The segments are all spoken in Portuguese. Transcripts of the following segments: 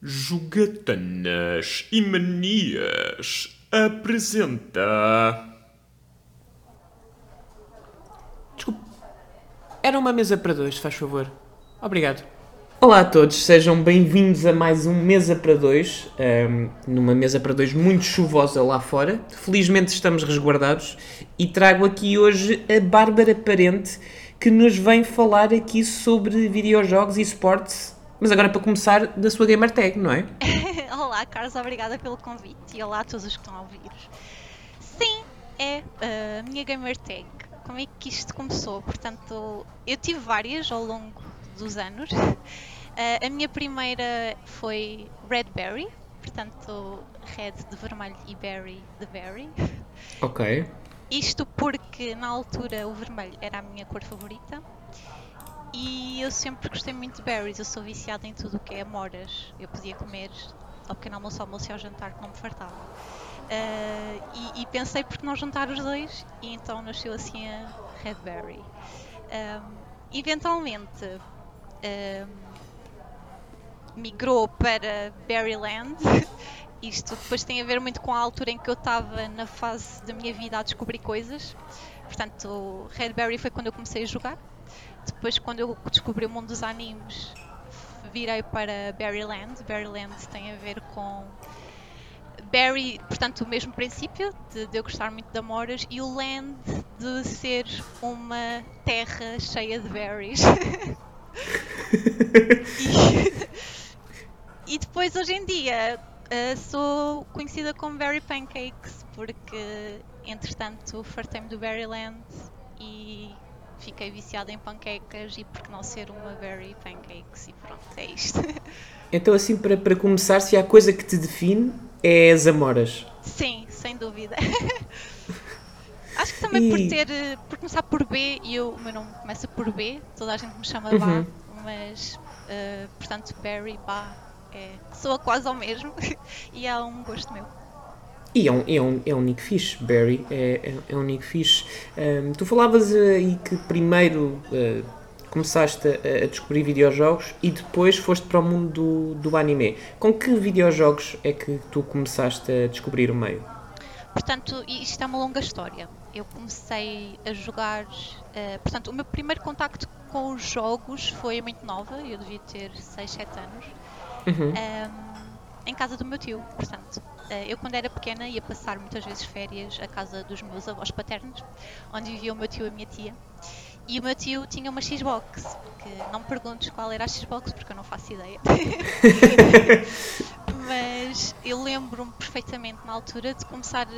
Jogatanas e Manias apresenta. Desculpe. Era uma mesa para dois, faz favor. Obrigado. Olá a todos, sejam bem-vindos a mais um Mesa para Dois, ehm, numa mesa para dois muito chuvosa lá fora. Felizmente estamos resguardados e trago aqui hoje a Bárbara Parente que nos vem falar aqui sobre videojogos e esportes, mas agora para começar da sua gamer tag, não é? olá, Carlos, obrigada pelo convite e olá a todos os que estão a ouvir. Sim, é a minha gamer tag. Como é que isto começou? Portanto, eu tive várias ao longo dos anos. Uh, a minha primeira foi Red Berry, portanto, Red de vermelho e Berry de Berry. Ok. Isto porque na altura o vermelho era a minha cor favorita e eu sempre gostei muito de berries. Eu sou viciada em tudo o que é amoras. Eu podia comer ao pequeno almoço, ao almoço e ao jantar que não me fartava. Uh, e, e, pensei porque não juntar os dois e então nasceu assim a Red Berry. Um, eventualmente um, migrou para Berryland Isto depois tem a ver muito com a altura em que eu estava na fase da minha vida a descobrir coisas. Portanto, Redberry foi quando eu comecei a jogar. Depois, quando eu descobri o mundo dos animes, virei para Berryland. Berryland tem a ver com Berry, portanto, o mesmo princípio de, de, eu gostar muito de amoras e o land de ser uma terra cheia de berries. e, e, depois, hoje em dia, Uh, sou conhecida como Berry Pancakes porque, entretanto, fartei-me do Berryland e fiquei viciada em panquecas e por que não ser uma Berry Pancakes e pronto, é isto. Então, assim, para, para começar, se há coisa que te define é as amoras. Sim, sem dúvida. Acho que também e... por ter, por começar por B e eu, o meu nome começa por B, toda a gente me chama uhum. Bá, mas, uh, portanto, Berry, Bá, é, soa quase ao mesmo e é um gosto meu. E é um, é um, é um nick fixe, Barry, é, é, é um nick fixe. Um, tu falavas aí que primeiro uh, começaste a, a, descobrir videojogos e depois foste para o mundo do, do anime. Com que videojogos é que tu começaste a descobrir o meio? Portanto, isto é uma longa história. Eu comecei a jogar. Uh, portanto, o meu primeiro contacto com os jogos foi muito nova, eu devia ter 6, 7 anos uhum. um, em casa do meu tio. Portanto, eh, eu quando era pequena ia passar muitas vezes férias à casa dos meus avós paternos, onde vivia o meu tio e a minha tia. E o meu tio tinha uma Xbox, que não me perguntes qual era a Xbox porque eu não faço ideia. Mas eu lembro-me perfeitamente na altura de começar uh,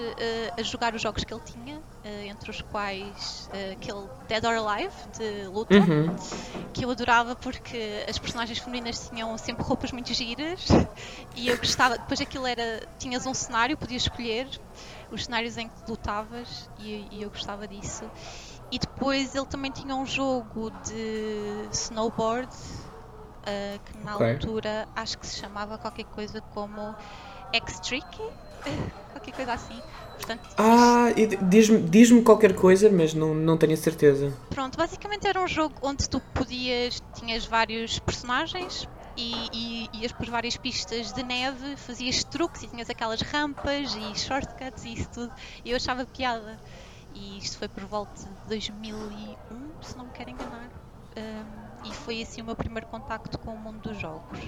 a jogar os jogos que ele tinha, uh, entre os quais uh, aquele Dead or Alive de luta, uhum. que eu adorava porque as personagens femininas tinham sempre roupas muito giras e eu gostava. Depois aquilo era. tinhas um cenário, podias escolher os cenários em que lutavas e, e eu gostava disso. E depois ele também tinha um jogo de snowboard uh, que na okay. altura acho que se chamava qualquer coisa como X-Tricky, qualquer coisa assim. Portanto, ah, diz-me diz qualquer coisa, mas não, não tenho certeza. Pronto, basicamente era um jogo onde tu podias, tinhas vários personagens e, e ias por várias pistas de neve, fazias truques e tinhas aquelas rampas e shortcuts e isso tudo. E eu achava piada. E isto foi por volta de 2001, se não me quero enganar. Um, e foi assim o meu primeiro contacto com o mundo dos jogos.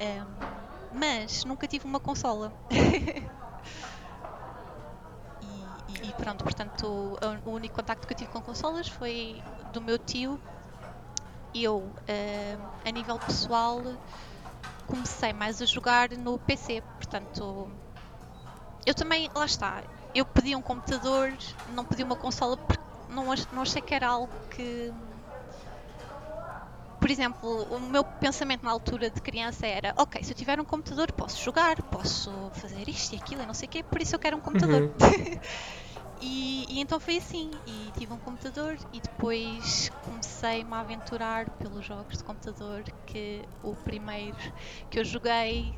Um, mas nunca tive uma consola. e, e, pronto, portanto, o, único contacto que eu tive com consolas foi do meu tio. Eu, um, a nível pessoal, comecei mais a jogar no PC. Portanto, eu também, lá está, eu pedi um computador, não pedi uma consola porque não, não achei que era algo que exemplo, o meu pensamento na altura de criança era: ok, se eu tiver um computador, posso jogar, posso fazer isto e aquilo e não sei o quê, por isso eu quero um computador. Uhum. e, e, então foi assim. E tive um computador e depois comecei-me a aventurar pelos jogos de computador. Que o primeiro que eu joguei,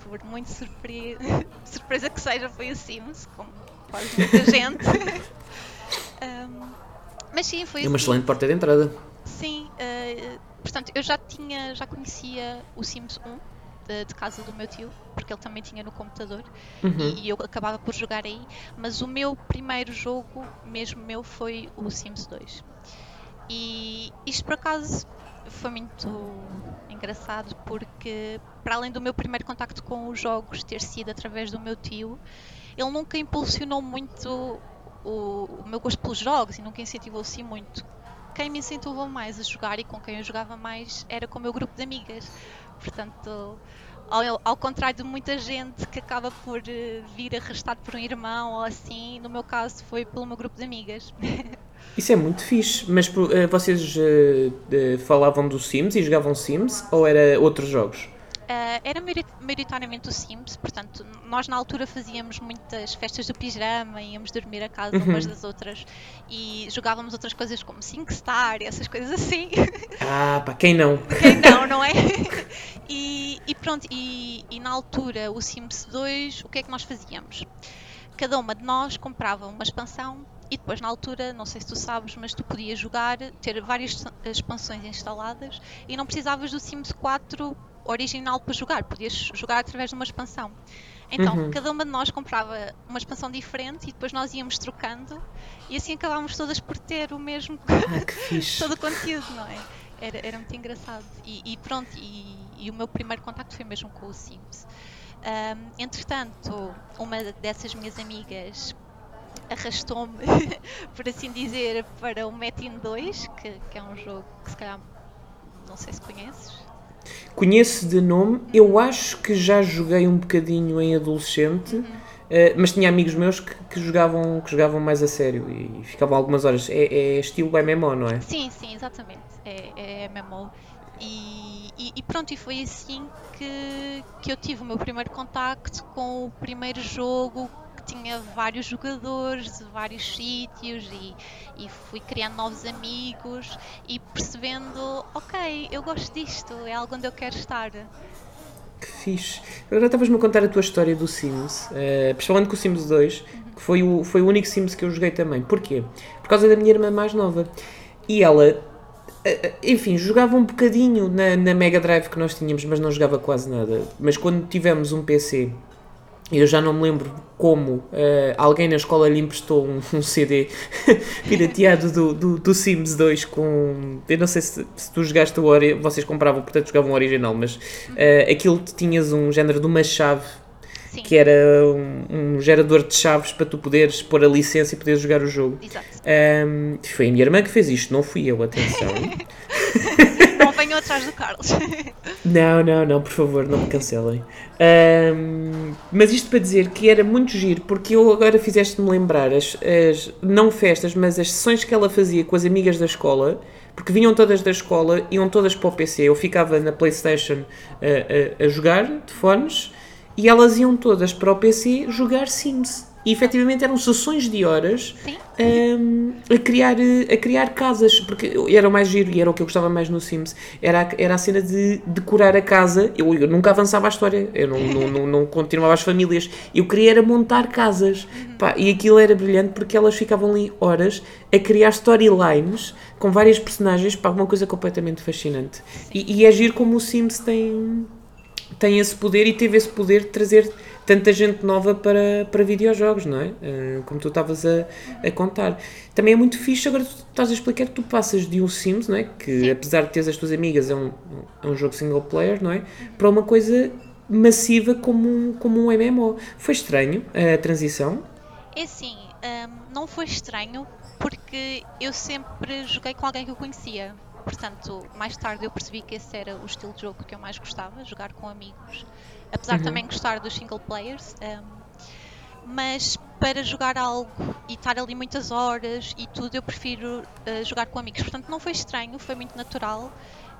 por muito surpre... surpresa que seja, foi o Sims, como quase muita gente. um, mas sim, foi É uma assim. excelente porta de entrada. Sim, uh, portanto, eu já tinha, já conhecia o Sims 1, de, de casa do meu tio, porque ele também tinha no computador Uhum. e, eu acabava por jogar aí. Mas o meu primeiro jogo, mesmo meu, foi o Sims 2. E isto por acaso foi muito engraçado porque, para além do meu primeiro contacto com os jogos ter sido através do meu tio, ele nunca impulsionou muito o, o meu gosto pelos jogos e nunca incentivou assim muito. Quem me incentivou mais a jogar e com quem eu jogava mais era com o meu grupo de amigas. Portanto, ao, ao contrário de muita gente que acaba por eh, vir arrastado por um irmão ou assim, no meu caso foi pelo meu grupo de amigas. Isso é muito fixe, mas eh, vocês eh, falavam do Sims e jogavam Sims ou era outros jogos? Ah, era maiorit- maioritariamente o Sims, portanto, nós na altura fazíamos muitas festas do pijama, íamos dormir a casa Uhum. umas das outras e jogávamos outras coisas como SingStar e essas coisas assim. Ah, pá, quem não? Quem não, não é? E, e pronto, e, e na altura, o Sims 2, o que é que nós fazíamos? Cada uma de nós comprava uma expansão e depois, na altura, não sei se tu sabes, mas tu podias jogar, ter várias expansões instaladas e não precisavas do Sims 4 original para jogar, podias jogar através de uma expansão. Então, Uhum. cada uma de nós comprava uma expansão diferente e depois nós íamos trocando e assim acabávamos todas por ter o mesmo Ah, todo o conteúdo, não é? Era, era muito engraçado. E, e pronto, e, e o meu primeiro contacto foi mesmo com o Sims. Ahm, entretanto, uma dessas minhas amigas arrastou-me, por assim dizer, para o Metin 2, que, que é um jogo que se calhar não sei se conheces. Conheço de nome, eu acho que já joguei um bocadinho em adolescente, eh, mas tinha amigos meus que, que jogavam, que jogavam mais a sério e ficavam algumas horas. É, é estilo MMO, não é? Sim, sim, exatamente. É, é MMO. E, e, e pronto, e foi assim que, que eu tive o meu primeiro contacto com o primeiro jogo que tinha vários jogadores de vários sítios e, e fui criando novos amigos e percebendo, ok, eu gosto disto, é algo onde eu quero estar. Que fixe. Agora estavas-me a contar a tua história do Sims, eh, principalmente com o Sims 2, que foi o, foi o único Sims que eu joguei também. Porquê? Por causa da minha irmã mais nova. E ela, eh, eh, enfim, jogava um bocadinho na, na Mega Drive que nós tínhamos, mas não jogava quase nada. Mas quando tivemos um PC, eu já não me lembro como, eh, alguém na escola lhe emprestou um, um CD pirateado do, do, do Sims 2 com. Eu não sei se, se tu jogaste o ori- vocês compravam, portanto jogavam o original, mas eh, aquilo tinhas um género de uma chave Sim, que era um, um gerador de chaves para tu poderes pôr a licença e poderes jogar o jogo. exato. Ahm, foi a minha irmã que fez isto, não fui eu, atenção. Venham atrás do Carlos. Não, não, não, por favor, não me cancelem. Ahm, mas isto para dizer que era muito giro, porque eu agora fizeste-me lembrar as, as- não festas, mas as sessões que ela fazia com as amigas da escola, porque vinham todas da escola, iam todas para o PC. Eu ficava na Playstation a, a- a jogar de fones e elas iam todas para o PC jogar Sims. E efetivamente eram sessões de horas um, a, criar, a criar casas, porque era o mais giro e era o que eu gostava mais no Sims. Era, a- era a cena de decorar a casa. Eu, eu nunca avançava a história, eu não, não, não, não continuava as famílias. Eu queria era montar casas. Pá, e aquilo era brilhante porque elas ficavam ali horas a criar storylines com várias personagens. Pá, uma coisa completamente fascinante. E, e é giro como o Sims tem tem esse poder e teve esse poder de trazer tanta gente nova para, para videojogos, não é? Eh, como tu estavas a, a contar. Também é muito fixe, agora tu estás a explicar que tu passas de um Sims, não é? Que Sim. apesar de teres as tuas amigas, é um, é um jogo single player, não é? Para uma coisa massiva como um, como um MMO. Foi estranho a transição? É assim, hum, não foi estranho porque eu sempre joguei com alguém que eu conhecia. Portanto, mais tarde eu percebi que esse era o estilo de jogo que eu mais gostava, jogar com amigos. Apesar de Uhum. também gostar dos single players. hum, mas para jogar algo e estar ali muitas horas e tudo, eu prefiro uh, jogar com amigos. Portanto, não foi estranho, foi muito natural.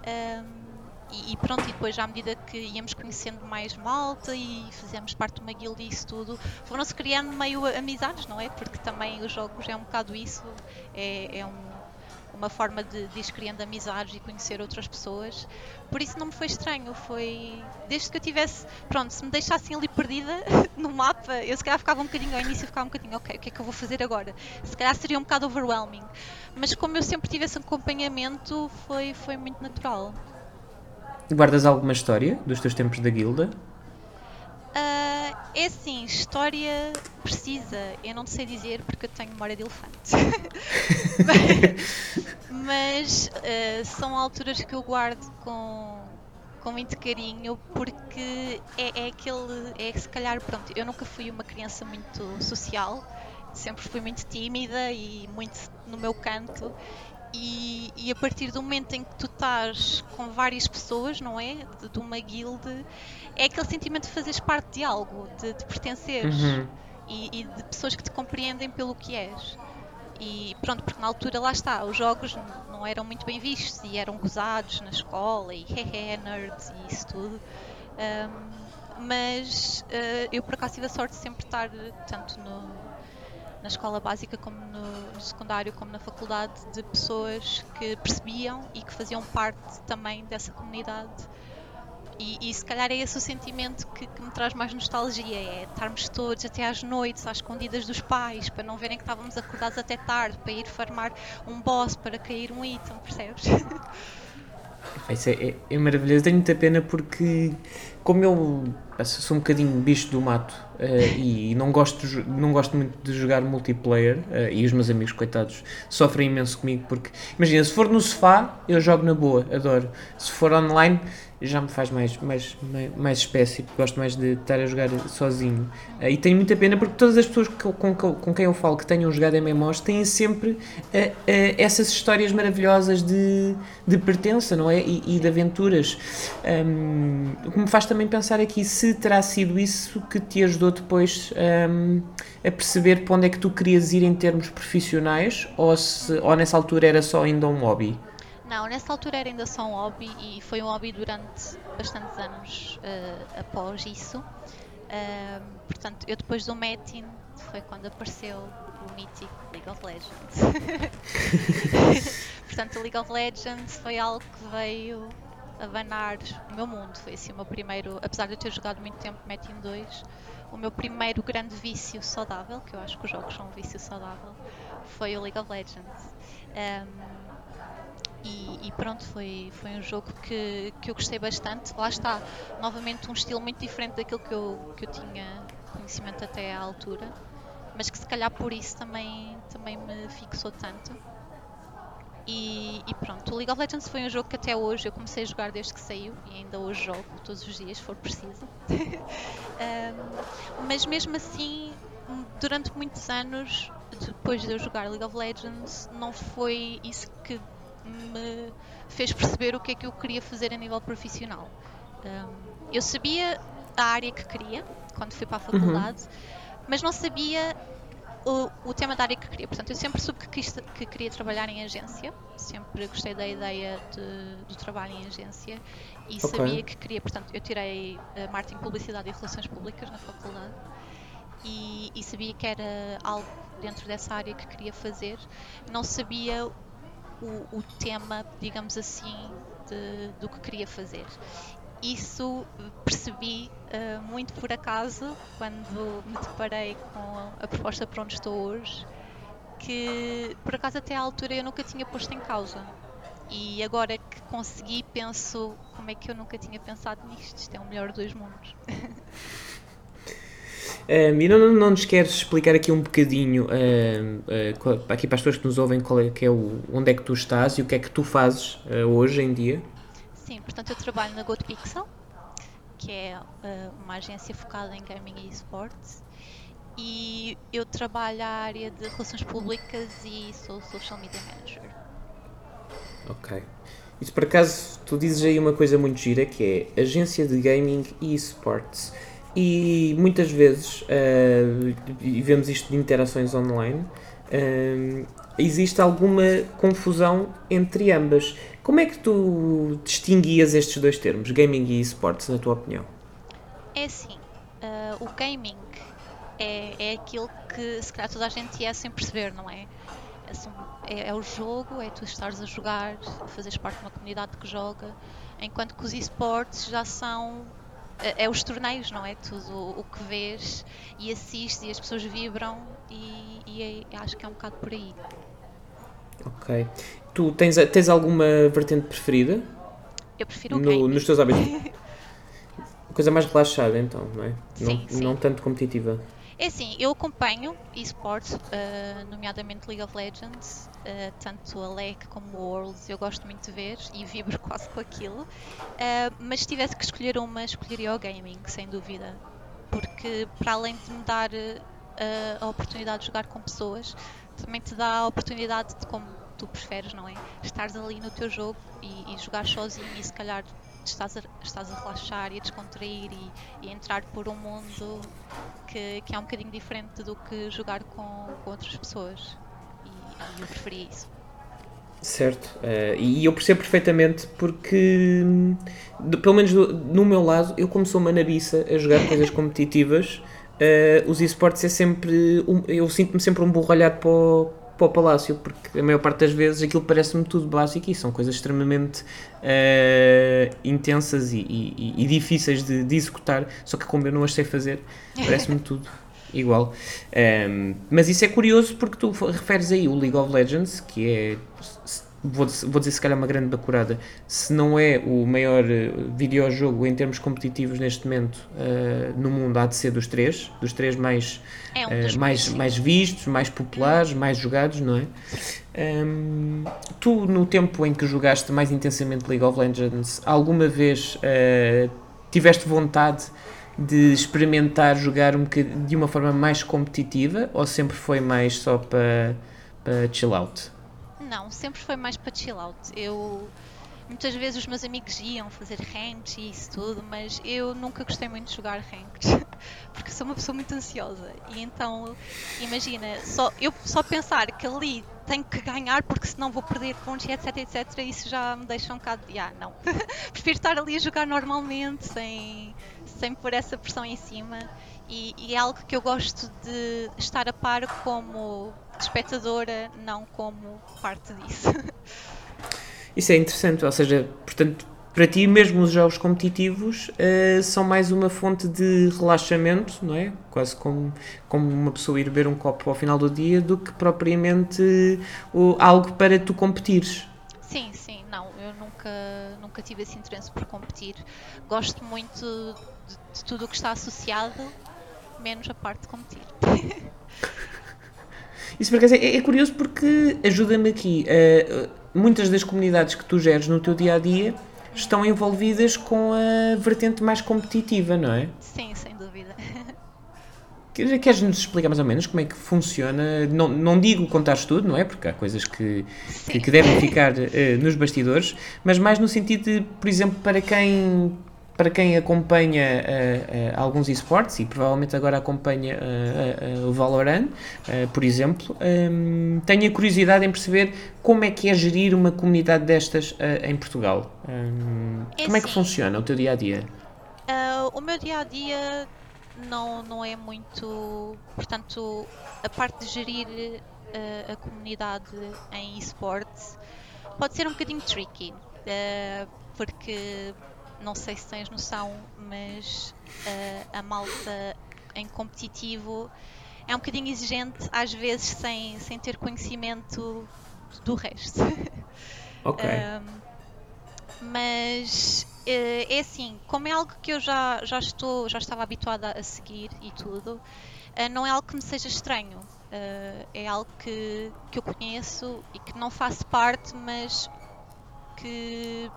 hum, e, e pronto, e depois à medida que íamos conhecendo mais malta e fizemos parte de uma guilda e isso tudo, foram-se criando meio amizades, não é? Porque também os jogos é um bocado isso, é, é um- uma forma de, de ir criando amizades e conhecer outras pessoas. Por isso não me foi estranho, foi desde que eu tivesse, pronto, se me deixassem ali perdida no mapa, eu se calhar ficava um bocadinho ao início, ficava um bocadinho, ok, o que é que eu vou fazer agora? Se calhar seria um bocado overwhelming. Mas como eu sempre tive esse acompanhamento, foi, foi muito natural. Guardas alguma história dos teus tempos da guilda? Ah, é assim, história precisa, eu não sei dizer porque eu tenho memória de elefante. Mas ah, são alturas que eu guardo com, com muito carinho porque é, é aquele. É se calhar, pronto, eu nunca fui uma criança muito social, sempre fui muito tímida e muito no meu canto. E, e a partir do momento em que tu estás com várias pessoas, não é? De, de uma guilde, é aquele sentimento de fazeres parte de algo, de, de pertenceres Uhum. e, e de pessoas que te compreendem pelo que és. E pronto, porque na altura lá está, os jogos não eram muito bem vistos e eram gozados na escola e hehe, nerds e isso tudo. Ahm, mas eh, eu por acaso tive a sorte de sempre estar tanto no, na escola básica como no, no secundário como na faculdade de pessoas que percebiam e que faziam parte também dessa comunidade. E, e se calhar é esse o sentimento que, que me traz mais nostalgia, é estarmos todos até às noites, às escondidas dos pais, para não verem que estávamos acordados até tarde, para ir farmar um boss, para cair um item, percebes? Isso é, é, é maravilhoso. Tenho muita pena porque, como eu sou um bocadinho bicho do mato eh, e não gosto, não gosto muito de jogar multiplayer, eh, e os meus amigos, coitados, sofrem imenso comigo. Porque, imagina, se for no sofá, eu jogo na boa, adoro. Se for online, já me faz mais, mais, mais, mais gosto mais de estar a jogar sozinho. Eh, e tenho muita pena porque todas as pessoas com, com, com quem eu falo que tenham jogado MMOs têm sempre eh, eh, essas histórias maravilhosas de, de pertença, não é? E, e de aventuras. Hum, o que me faz também pensar aqui se terá sido isso que te ajudou depois hum, a perceber para onde é que tu querias ir em termos profissionais ou, se, ou nessa altura era só ainda um hobby. Não, nessa altura era ainda só um hobby e foi um hobby durante bastantes anos eh, após isso. Ahm, portanto, eu depois do Metin foi quando apareceu o mítico League of Legends. portanto, o League of Legends foi algo que veio abanar o meu mundo. Foi assim o meu primeiro, apesar de eu ter jogado muito tempo Metin 2, o meu primeiro grande vício saudável, que eu acho que os jogos são um vício saudável, foi o League of Legends. Ahm, e, e pronto, foi, foi um jogo que, que eu gostei bastante. Lá está, novamente um estilo muito diferente daquilo que eu, que eu tinha conhecimento até à altura, mas que se calhar por isso também, também me fixou tanto. E, e pronto, o League of Legends foi um jogo que até hoje eu comecei a jogar desde que saiu e ainda hoje jogo todos os dias, se for preciso. Um, mas mesmo assim, durante muitos anos, depois de eu jogar League of Legends, não foi isso que me fez perceber o que é que eu queria fazer a nível profissional. Um, eu sabia a área que queria quando fui para a faculdade, mas não sabia o, o tema da área que queria. Portanto, eu sempre soube que, quis- que queria trabalhar em agência, sempre gostei da ideia de- do trabalho em agência e Ok. sabia que queria. Portanto, eu tirei eh, marketing, publicidade e relações públicas na faculdade e, e sabia que era algo dentro dessa área que queria fazer. Não sabia o, o tema, digamos assim, de- do que queria fazer. Isso percebi eh, muito por acaso quando me deparei com a proposta para onde estou hoje, que por acaso até à altura eu nunca tinha posto em causa. E agora que consegui, penso como é que eu nunca tinha pensado nisto. Isto é o melhor dos mundos. Um, e não, não, não nos queres explicar aqui um bocadinho, uh, qual- aqui para as pessoas que nos ouvem, qual é, que é o, onde é que tu estás e o que é que tu fazes uh, hoje em dia? Sim, portanto eu trabalho na GoToPixel, que é eh, uma agência focada em gaming e esportes. E eu trabalho a área de relações públicas e sou social media manager. Ok. Isso por acaso, tu dizes aí uma coisa muito gira que é agência de gaming e esportes. E muitas vezes, uh, e vemos isto de interações online, um, existe alguma confusão entre ambas. Como é que tu distinguias estes dois termos, gaming e esportes, na tua opinião? É assim, eh, o gaming é, é aquilo que se calhar toda a gente é sem perceber, não é? É, só- é- é o jogo, é tu estares a jogar, fazeres parte de uma comunidade que joga, enquanto que os esportes já são. É, é os torneios, não é? Tudo o, que vês e assistes e as pessoas vibram e, e é- acho que é um bocado por aí. Ok. Tu tens, tens alguma vertente preferida? Eu prefiro o no- nos teus hábitos? Coisa mais relaxada, então, não é? Sim, não, sim. não tanto competitiva. É assim, eu acompanho esportes, uh, nomeadamente League of Legends, uh, tanto a LEC como o Worlds, eu gosto muito de ver e vibro quase com aquilo. Uh, mas se tivesse que escolher uma, escolheria o gaming, sem dúvida. Porque para além de me dar a oportunidade de jogar com pessoas, também te dá a oportunidade de, como tu preferes, não é? Estares ali no teu jogo e, e jogar sozinho e se calhar estás a, estás a relaxar e a descontrair e, e a entrar por um mundo que, que é um bocadinho diferente do que jogar com, com outras pessoas. E, e eu preferia isso. Certo, eh, e eu percebo perfeitamente porque, do- pelo menos do- no meu lado, eu como sou uma nabiça a jogar coisas competitivas, eh, os esportes é sempre, um- eu sinto-me sempre um burro olhado para o, para o palácio, porque a maior parte das vezes aquilo parece-me tudo básico e são coisas extremamente eh, intensas e, e- e difíceis de, de executar, só que como eu não as sei fazer, parece-me tudo igual. Um, mas isso é curioso porque tu referes aí o League of Legends, que é, vou, vou dizer se calhar uma grande bacurada, se não é o maior eh, videojogo em termos competitivos neste momento eh, no mundo, há de ser dos três, dos três mais, É um dos mais, sim. mais vistos, mais populares, mais jogados, não é? Um, tu, no tempo em que jogaste mais intensamente League of Legends, alguma vez eh, tiveste vontade de experimentar jogar um de uma forma mais competitiva ou sempre foi mais só para para chill out? Não, sempre foi mais para chill out. Eu muitas vezes os meus amigos iam fazer ranked e isso tudo, mas eu nunca gostei muito de jogar ranked porque sou uma pessoa muito ansiosa. E então imagina, só, eu só pensar que ali tenho que ganhar porque senão vou perder pontos e etc etc isso já me deixa um bocado de ah não. Prefiro estar ali a jogar normalmente sem, sem pôr essa pressão em cima e, e é algo que eu gosto de estar a par como espectadora, não como parte disso. Isso é interessante, ou seja, portanto, para ti mesmo os jogos competitivos eh, são mais uma fonte de relaxamento, não é? Quase como, como uma pessoa ir beber um copo ao final do dia, do que propriamente o, algo para tu competires. Sim, sim, não, eu nunca, nunca tive esse interesse por competir. Gosto muito de, de tudo o que está associado, menos a parte de competir. Isso por acaso é, é curioso porque ajuda-me aqui. eh, muitas das comunidades que tu geres no teu dia a dia estão envolvidas com a vertente mais competitiva, não é? Sim, sem dúvida. Quer- Queres-nos explicar mais ou menos como é que funciona? Não, não digo contares tudo, não é? Porque há coisas que, que, que devem ficar eh, nos bastidores, mas mais no sentido de, por exemplo, para quem, para quem acompanha eh, eh, alguns esportes e provavelmente agora acompanha eh, o Valorant, por exemplo, ehm, tenho a curiosidade em perceber como é que é gerir uma comunidade destas em Portugal. Ehm, É como é que assim. funciona o teu dia a dia? O meu dia a dia não, não é muito. Portanto, a parte de gerir a comunidade em esportes pode ser um bocadinho tricky, porque não sei se tens noção, mas ah, a malta em competitivo é um bocadinho exigente, às vezes sem, sem ter conhecimento do resto. Ok. Mas eh, é assim, como é algo que eu já, já estou, já estava habituada a seguir e tudo, eh, não é algo que me seja estranho. Eh, é algo que, que eu conheço e que não faço parte, mas que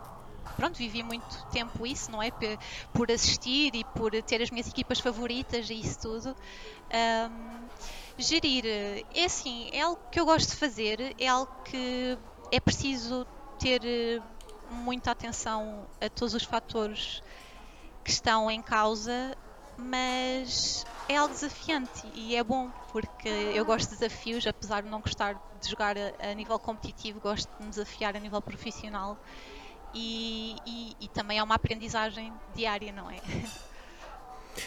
pronto, vivi muito tempo isso, não é? Por assistir e por ter as minhas equipas favoritas e isso tudo. Ahm, gerir, é assim, é algo que eu gosto de fazer, é algo que é preciso ter eh, muita atenção a todos os fatores que estão em causa, mas é algo desafiante e é bom porque eu gosto de desafios, apesar de não gostar de jogar a, a nível competitivo, gosto de me desafiar a nível profissional e, e- e também é uma aprendizagem diária, não é?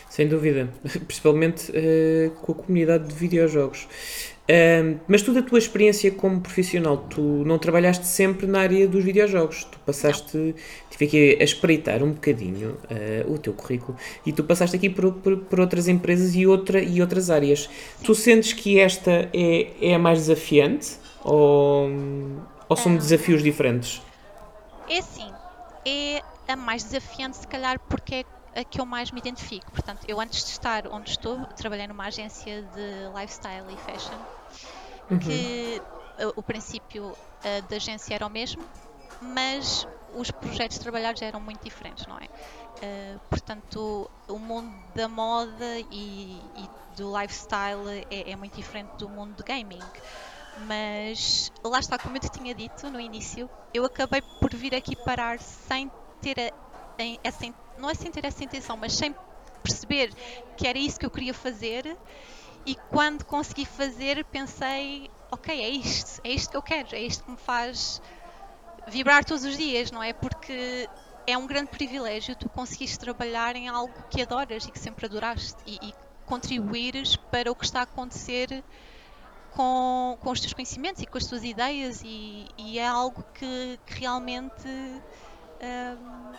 Sem dúvida, principalmente eh, com a comunidade de videojogos. Ahm, mas tu, da tua experiência como profissional, tu não trabalhaste sempre na área dos videojogos. Tu passaste, tive aqui a espreitar um bocadinho eh, o teu currículo e tu passaste aqui por, por, por outras empresas e, outra, e outras áreas. Tu sentes que esta é, é a mais desafiante ou, ou são desafios diferentes? É assim, é a mais desafiante, se calhar, porque é a que eu mais me identifico. Portanto, eu antes de estar onde estou, trabalhei numa agência de lifestyle e fashion, que uh, o princípio uh, da agência era o mesmo, mas os projetos trabalhados eram muito diferentes, não é? Uh, portanto, o mundo da moda e, e do lifestyle é, é, muito diferente do mundo de gaming. Mas lá está, como eu te tinha dito no início, eu acabei por vir aqui parar sem ter a, essa, não é sem ter essa intenção, mas sem perceber que era isso que eu queria fazer. E quando consegui fazer, pensei: ok, é isto, é isto que eu quero, é isto que me faz vibrar todos os dias, não é? Porque é um grande privilégio tu conseguires trabalhar em algo que adoras e que sempre adoraste e, e contribuires para o que está a acontecer com, com os teus conhecimentos e com as tuas ideias e, e é algo que, que realmente um,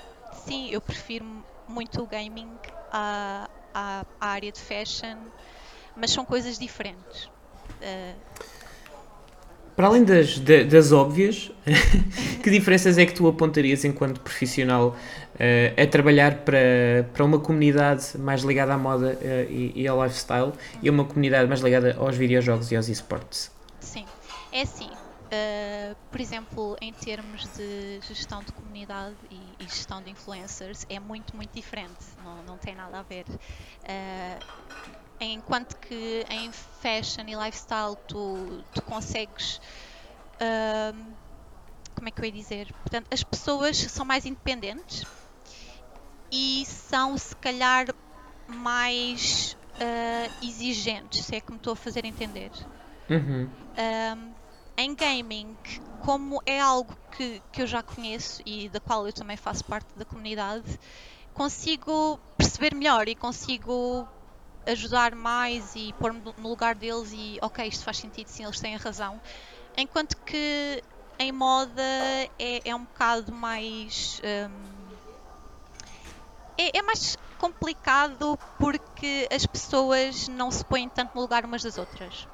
sim, eu prefiro muito o gaming à, à, à, área de fashion, mas são coisas diferentes. Uh, para além das, das óbvias, que diferenças é que tu apontarias enquanto profissional uh, a trabalhar para, para uma comunidade mais ligada à moda uh, e, e, ao lifestyle e uma comunidade mais ligada aos videojogos e aos esportes? Sim, é assim. Uh, por exemplo, em termos de gestão de comunidade e, e, gestão de influencers, é muito, muito diferente, não, não tem nada a ver. Enquanto que em fashion e lifestyle tu, tu consegues. Como é que eu ia dizer? Portanto, as pessoas são mais independentes e são, se calhar, mais uh, exigentes, se é que me estou a fazer entender. Uhum. em gaming, como é algo que, que eu já conheço e da qual eu também faço parte da comunidade, consigo perceber melhor e consigo ajudar mais e pôr-me no lugar deles e ok, isto faz sentido, sim, eles têm razão. Enquanto que em moda é, é um bocado mais. Um, é, é, mais complicado porque as pessoas não se põem tanto no lugar umas das outras.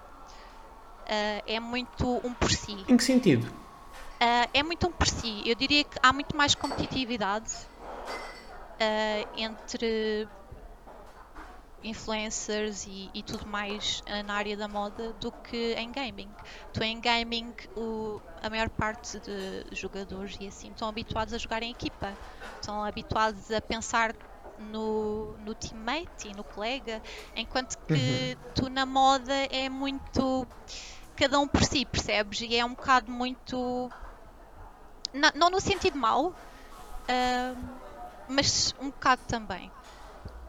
Uh, é muito um por si. Em que sentido? Uh, é muito um por si. Eu diria que há muito mais competitividade uh, entre influencers e, e, tudo mais eh, na área da moda do que em gaming. Tu em gaming, o, a maior parte de jogadores e assim estão habituados a jogar em equipa, estão habituados a pensar no, no teammate e no colega, enquanto que uhum. tu na moda é muito cada um por si, percebes? E é um bocado muito. não no sentido mau, uh, mas um bocado também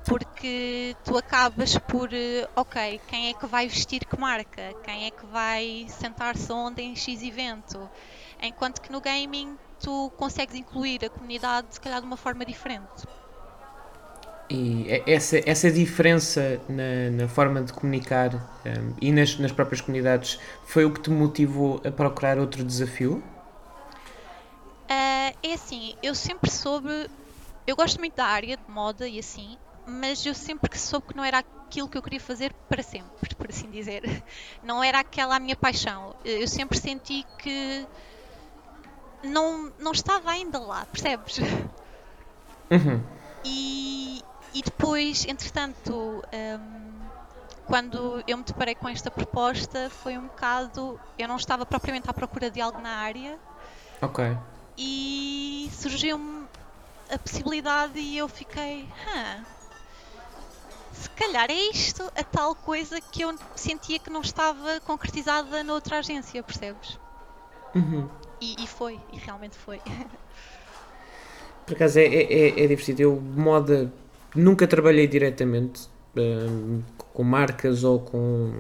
porque tu acabas por, eh, ok, quem é que vai vestir que marca? Quem é que vai sentar-se onde em X evento? Enquanto que no gaming tu consegues incluir a comunidade se calhar de uma forma diferente. E essa, essa diferença na, na forma de comunicar um, e nas, nas próprias comunidades foi o que te motivou a procurar outro desafio? Uh, é assim, eu sempre soube. Eu gosto muito da área de moda e assim, mas eu sempre que soube que não era aquilo que eu queria fazer para sempre, por assim dizer. Não era aquela a minha paixão. Eu sempre senti que não, não estava ainda lá, percebes? Uhum. E, e depois, entretanto, um, quando eu me deparei com esta proposta, foi um bocado. Eu não estava propriamente à procura de algo na área. Ok. E surgiu-me a possibilidade e eu fiquei. Huh, se calhar é isto a tal coisa que eu sentia que não estava concretizada noutra agência, percebes? Uhum. E, e, foi, e realmente foi. Por acaso é, é, é divertido. Eu, moda, nunca trabalhei diretamente um, com marcas ou com,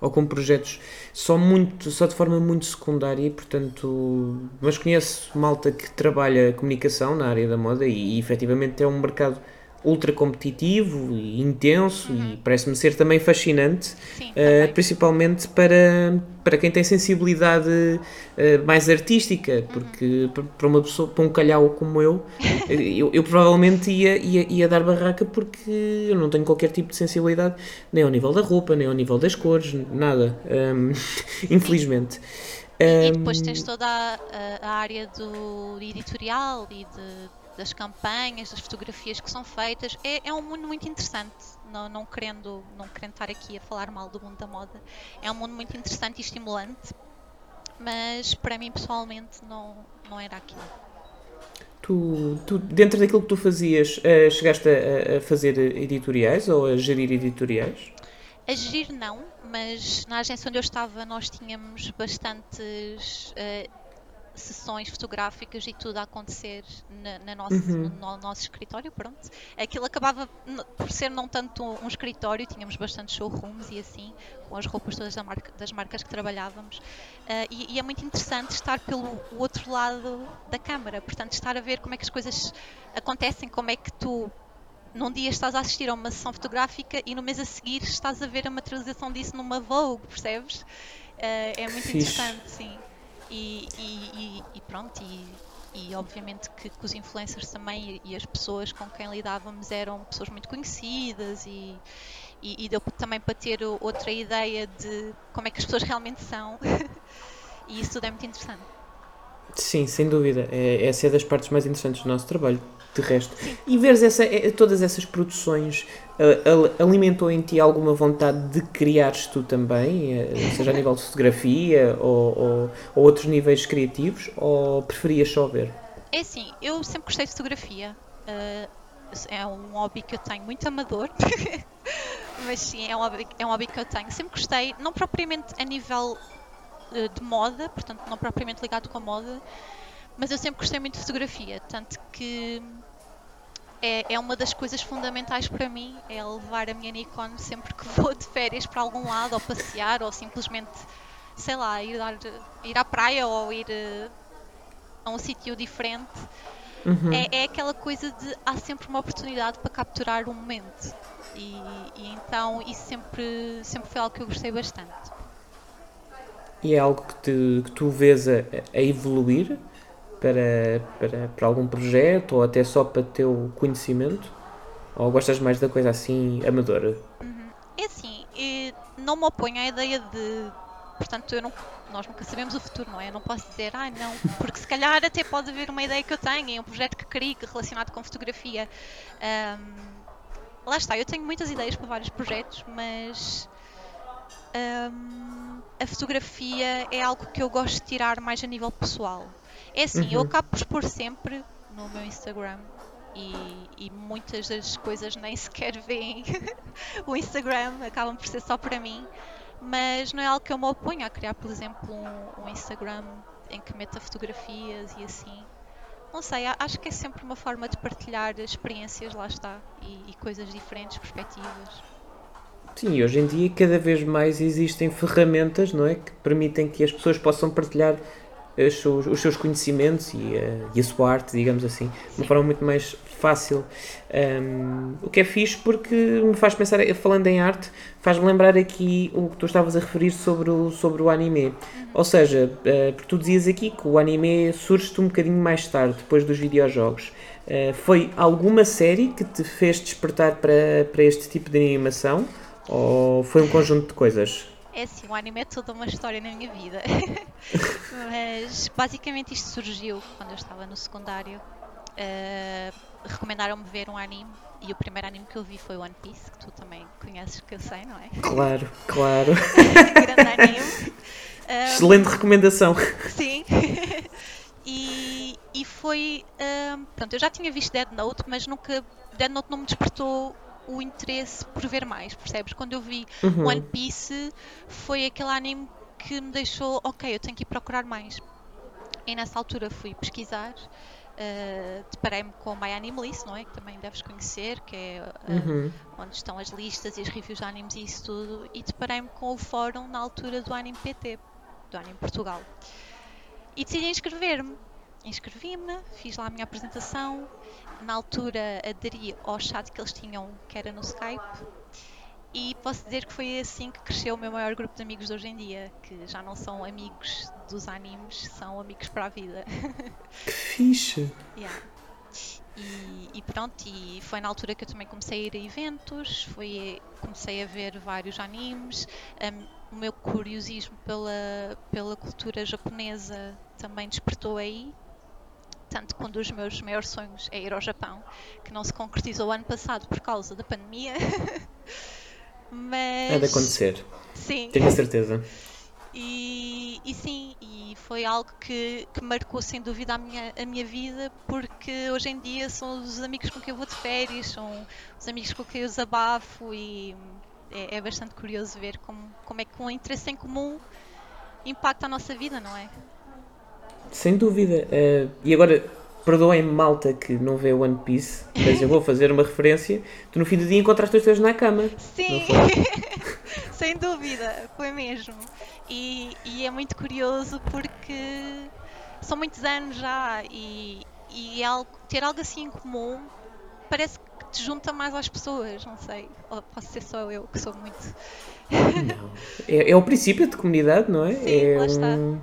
ou com projetos, só, muito, só de forma muito secundária, portanto, mas conheço malta que trabalha comunicação na área da moda e, e efetivamente é um mercado ultra competitivo e intenso uhum. e parece-me ser também fascinante, Sim, uh, principalmente para, para quem tem sensibilidade uh, mais artística, uhum. porque uhum. para uma pessoa, para um calhau como eu, eu, eu, provavelmente ia, ia, ia dar barraca porque eu não tenho qualquer tipo de sensibilidade, nem ao nível da roupa, nem ao nível das cores, nada, um, infelizmente. E, e Hum, depois tens toda a- a área do editorial e de- das campanhas, das fotografias que são feitas. É, é um mundo muito interessante, não, não, querendo, não querendo estar aqui a falar mal do mundo da moda. É um mundo muito interessante e estimulante, mas para mim pessoalmente não, não era aquilo. Tu, tu, dentro daquilo que tu fazias, eh, chegaste a, a fazer editoriais ou a gerir editoriais? A gerir não, mas na agência onde eu estava nós tínhamos bastantes eh, sessões fotográficas e tudo a acontecer na, na nosso, Uhum. no, no nosso escritório, pronto. Aquilo acabava por ser não tanto um escritório, tínhamos bastantes showrooms e assim, com as roupas todas da marca- das marcas que trabalhávamos. Eh, e, e é muito interessante estar pelo outro lado da câmara, portanto, estar a ver como é que as coisas acontecem, como é que tu num dia estás a assistir a uma sessão fotográfica e no mês a seguir estás a ver a materialização disso numa Vogue, percebes? Eh, é muito Fixe. interessante, sim. E, e- e- pronto, e, e obviamente que, que os influencers também e, as pessoas com quem lidávamos eram pessoas muito conhecidas e, e, deu também para ter outra ideia de como é que as pessoas realmente são. e isso tudo é muito interessante. Sim, sem dúvida. É, essa é das partes mais interessantes do nosso trabalho, de resto. E veres essa, eh, todas essas produções eh, al- alimentou em ti alguma vontade de criares tu também, eh, seja a nível de fotografia ou, ou, ou outros níveis criativos, ou preferias só ver? É assim, eu sempre gostei de fotografia. é um hobby que eu tenho muito amador. Mas sim, é um, hobby, é um hobby que eu tenho. Sempre gostei, não propriamente a nível de moda, portanto, não propriamente ligado com a moda, mas eu sempre gostei muito de fotografia. Tanto que é, é uma das coisas fundamentais para mim, é levar a minha Nikon sempre que vou de férias para algum lado, ou passear, ou simplesmente, sei lá, ir, dar, ir à praia ou ir eh, a um sítio diferente. Uhum. É, é aquela coisa de há sempre uma oportunidade para capturar um momento. E, e então isso sempre, sempre foi algo que eu gostei bastante. E é algo que, te- que tu vês a, a evoluir para, para, para algum projeto ou até só para teu conhecimento? Ou gostas mais da coisa assim amadora? É assim, não me oponho à ideia de. Portanto, não, nós nunca sabemos o futuro, não é? Eu não posso dizer, ah, não, porque se calhar até pode haver uma ideia que eu tenha, um projeto que crie relacionado com fotografia. Ahm, lá está, eu tenho muitas ideias para vários projetos, mas ahm, a fotografia é algo que eu gosto de tirar mais a nível pessoal. É assim, eu Uhum. acabo por sempre no meu Instagram e, e muitas das coisas nem sequer veem o Instagram, acabam por ser só para mim, mas não é algo que eu me oponho a criar, por exemplo, um, um Instagram em que meta fotografias e assim. Não sei, acho que é sempre uma forma de partilhar experiências, lá está, e, e coisas diferentes, perspectivas. Sim, hoje em dia cada vez mais existem ferramentas, não é? Que permitem que as pessoas possam partilhar seus, os seus conhecimentos e, a- e a sua arte, digamos assim, de uma forma muito mais fácil. Um, o que é fixe porque me faz pensar, falando em arte, faz-me lembrar aqui o que tu estavas a referir sobre o, sobre o anime. Ou seja, eh, porque tu dizias aqui que o anime surge-te um bocadinho mais tarde, depois dos videojogos. Eh, foi alguma série que te fez despertar para, para este tipo de animação? Ou foi um conjunto de coisas? É assim, o anime é toda uma história na minha vida. Mas basicamente isto surgiu quando eu estava no secundário. Uh, Recomendaram-me ver um anime e o primeiro anime que eu vi foi One Piece, que tu também conheces, que eu sei, não é? Claro, claro. Grande anime. Um, Excelente recomendação. Sim. e, e foi. ahm, pronto, eu já tinha visto Dead Note, mas nunca. Dead Note não me despertou o interesse por ver mais, percebes? Quando eu vi Uhum. One Piece, foi aquele anime que me deixou. Ok, eu tenho que ir procurar mais. E nessa altura fui pesquisar. ah, Deparei-me com o My Anime List, não é? Que também deves conhecer, que é ah, Uhum. onde estão as listas e as reviews de animes e isso tudo, e deparei-me com o fórum na altura do Anime PT, do Anime Portugal. E decidi inscrever-me. Inscrevi-me, fiz lá a minha apresentação. Na altura aderi ao chat que eles tinham, que era no Skype. E posso dizer que foi assim que cresceu o meu maior grupo de amigos de hoje em dia, que já não são amigos dos animes, são amigos para a vida. Que fixe. Yeah. E, e pronto, e foi na altura que eu também comecei a ir a eventos, foi, comecei a ver vários animes. Hum, o meu curiosismo pela, pela cultura japonesa também despertou aí. Tanto que um dos meus maiores sonhos é ir ao Japão, que não se concretizou ano passado por causa da pandemia. Mas. Há de acontecer, Sim. tenho a certeza. E, e sim, e foi algo que, que marcou sem dúvida a minha, a minha vida, porque hoje em dia são os amigos com quem eu vou de férias, são os amigos com quem eu desabafo e é, é bastante curioso ver como, como é que um interesse em comum impacta a nossa vida, não é? Sem dúvida. Eh, e agora, perdoem-me, malta, que não vê One Piece, mas eu vou fazer uma referência. Tu no fim do dia encontraste os teus na cama. Sim, sem dúvida, foi mesmo. E, e é muito curioso porque são muitos anos já e, e é algo- ter algo assim em comum parece que te junta mais às pessoas, não sei. Ou posso ser só eu que sou muito. Não. É, é o princípio de comunidade, não é? Sim, é lá está. um,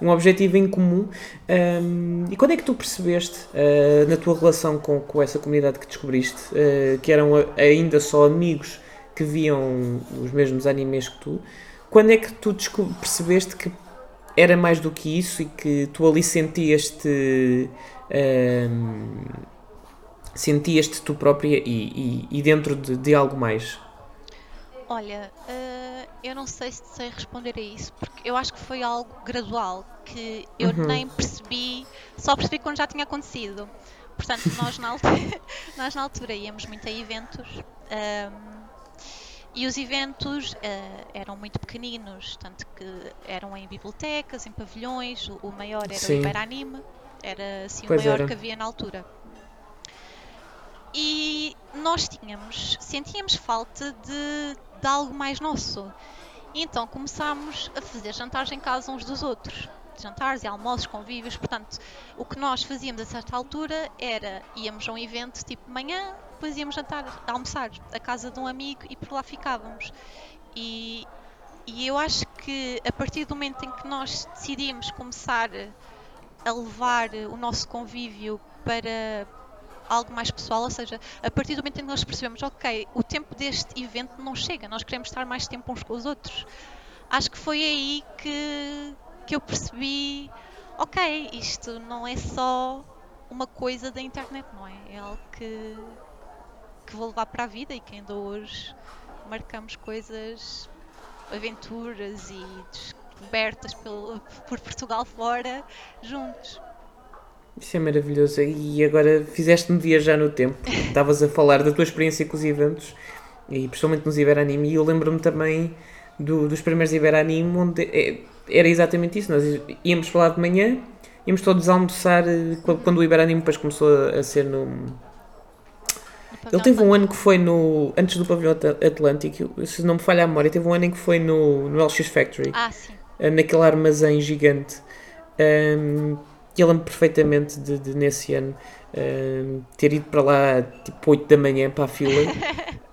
um objetivo em comum. Ahm, e quando é que tu percebeste, ah, na tua relação com, com essa comunidade que descobriste, ah, que eram ainda só amigos que viam os mesmos animes que tu, quando é que tu percebeste que era mais do que isso e que tu ali sentias-te. ahm, sentias-te tu própria e, e- e dentro de, de algo mais? Olha, eh, eu não sei se sei responder a isso, porque eu acho que foi algo gradual, que eu Uhum. nem percebi, só percebi quando já tinha acontecido. Portanto, nós na altura, nós na altura íamos muito a eventos ahm, e os eventos eh, eram muito pequeninos, tanto que eram em bibliotecas, em pavilhões, o, o maior era Sim. o Iberanime, era assim o Pois maior era. que havia na altura. E nós tínhamos, sentíamos falta de, de algo mais nosso. E então começámos a fazer jantares em casa uns dos outros. Jantares e almoços, convívios. Portanto, o que nós fazíamos a certa altura era íamos a um evento tipo de manhã, depois íamos jantar, almoçar à casa de um amigo e por lá ficávamos. E, e eu acho que a partir do momento em que nós decidimos começar a levar o nosso convívio para algo mais pessoal, ou seja, a partir do momento em que nós percebemos, ok, o tempo deste evento não chega, nós queremos estar mais tempo uns com os outros. Acho que foi aí que, que eu percebi, ok, isto não é só uma coisa da internet, não é? É algo que, que vou levar para a vida e que ainda hoje marcamos coisas, aventuras e descobertas por Portugal fora juntos. Isso é maravilhoso. E agora fizeste-me viajar no tempo. Estavas a falar da tua experiência com os eventos e principalmente nos Iberanime. E eu lembro-me também do- dos primeiros Iberanime, onde é- era exatamente isso. Nós íamos lá de manhã, íamos todos almoçar eh, quando o Iberanime depois começou a, a ser no. Ele teve um ano que foi no. Antes do Pavilhão At- Atlântico, se não me falha a memória, teve um ano em que foi no, no LX Factory Ah, sim. eh, naquele armazém gigante. Um, e eu lembro perfeitamente de, de, nesse ano um, ter ido para lá tipo 8 da manhã para a fila.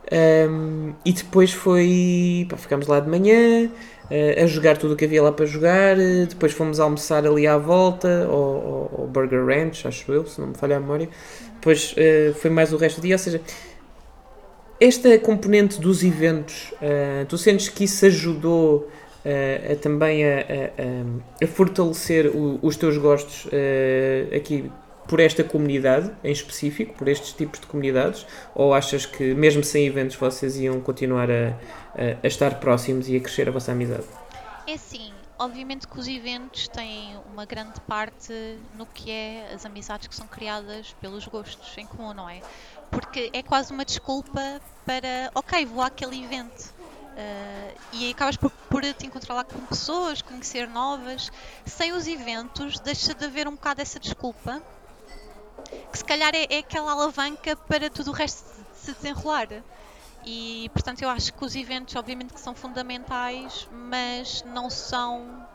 Um, e depois foi. Pá, ficámos lá de manhã eh, a jogar tudo o que havia lá para jogar. eh, depois fomos almoçar ali à volta, ao, ao- ao Burger Ranch, acho eu, se não me falha a memória. Depois eh, foi mais o resto do dia. Ou seja, esta componente dos eventos, tu sentes que isso ajudou eh, a também a, a- a- a fortalecer o- os teus gostos eh, aqui por esta comunidade em específico, por estes tipos de comunidades? Ou achas que mesmo sem eventos vocês iam continuar a, a- estar próximos e a crescer a vossa amizade? É assim, obviamente que os eventos têm uma grande parte no que é as amizades que são criadas pelos gostos em comum, não é? Porque é quase uma desculpa para, ok, vou àquele evento. Ah, e acabas por, por te encontrar lá com pessoas, conhecer novas. Sem os eventos, deixa de haver um bocado essa desculpa, que se calhar é, é aquela alavanca para tudo o resto se desenrolar. E portanto eu acho que os eventos obviamente que são fundamentais, mas não são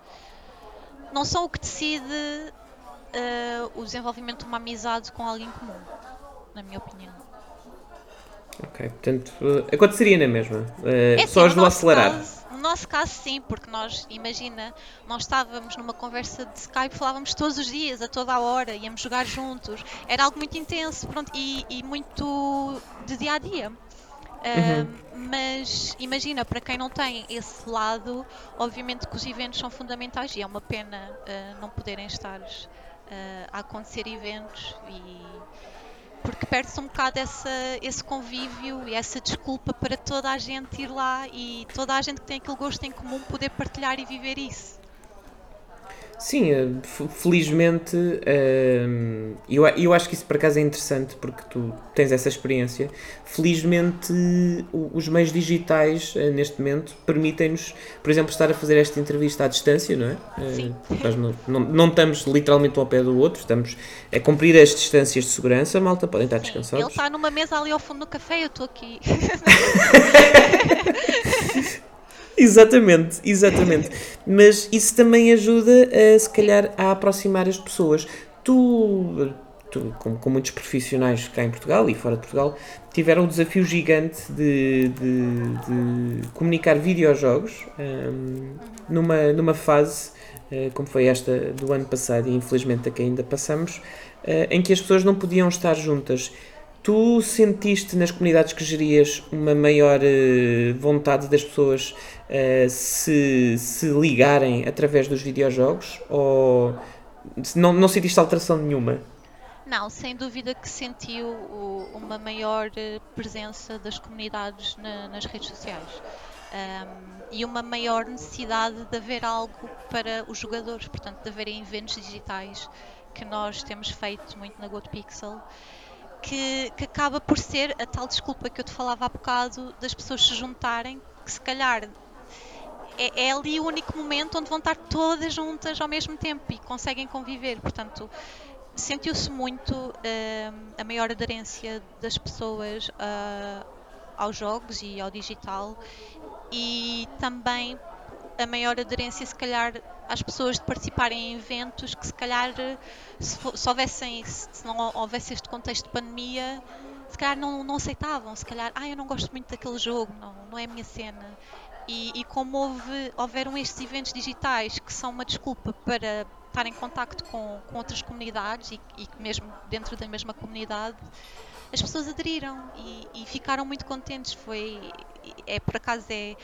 não são o que decide eh, o desenvolvimento de uma amizade com alguém comum, na minha opinião. Ok, portanto, eh, aconteceria na mesma. eh, É assim, só ajudou a acelerar. caso- no nosso caso, sim, porque nós, imagina, nós estávamos numa conversa de Skype, falávamos todos os dias, a toda a hora, íamos jogar juntos. Era algo muito intenso pronto, e, e muito de dia a dia. Ah, Mas imagina, para quem não tem esse lado, obviamente que os eventos são fundamentais e é uma pena uh, não poderem estar uh, a acontecer eventos e porque perde-se um bocado essa, esse convívio e essa desculpa para toda a gente ir lá e toda a gente que tem aquele gosto em comum poder partilhar e viver isso. Sim, eh, felizmente ehm, eu, eu acho que isso por acaso é interessante porque tu tens essa experiência. Felizmente os meios digitais eh, neste momento permitem-nos, por exemplo, estar a fazer esta entrevista à distância, não é? Eh, Sim. Nós não, não, não estamos literalmente um ao pé do outro, estamos a cumprir as distâncias de segurança, malta, podem estar descansados. Ele está numa mesa ali ao fundo do café, eu estou aqui. Exatamente, exatamente. Mas isso também ajuda, a, se calhar, a aproximar as pessoas. Tu, tu com, com, muitos profissionais cá em Portugal e fora de Portugal, tiveram um desafio gigante de, de, de comunicar videojogos um, numa, numa fase, uh, como foi esta do ano passado e infelizmente a que ainda passamos, uh, em que as pessoas não podiam estar juntas. Tu sentiste nas comunidades que gerias uma maior uh, vontade das pessoas uh, se, se ligarem através dos videojogos ou não, não sentiste alteração nenhuma? Não, sem dúvida que sentiu uma maior eh, presença das comunidades na, nas redes sociais. Um, e uma maior necessidade de haver algo para os jogadores, portanto, de haver eventos digitais que nós temos feito muito na GoToPixel, que, que acaba por ser a tal desculpa que eu te falava há bocado das pessoas se juntarem, que se calhar é, é, ali o único momento onde vão estar todas juntas ao mesmo tempo e conseguem conviver. Portanto, sentiu-se muito uh, a maior aderência das pessoas uh, aos jogos e ao digital e também a maior aderência, se calhar, às pessoas de participarem em eventos que, se calhar, se, se houvessem, se não houvesse este contexto de pandemia, se calhar não, não aceitavam, se calhar, ah, eu não gosto muito daquele jogo, não, não é a minha cena. E, e como houve, houveram estes eventos digitais que são uma desculpa para estar em contacto com, com outras comunidades e, e mesmo dentro da mesma comunidade, as pessoas aderiram e, e, ficaram muito contentes. Foi, é por acaso é,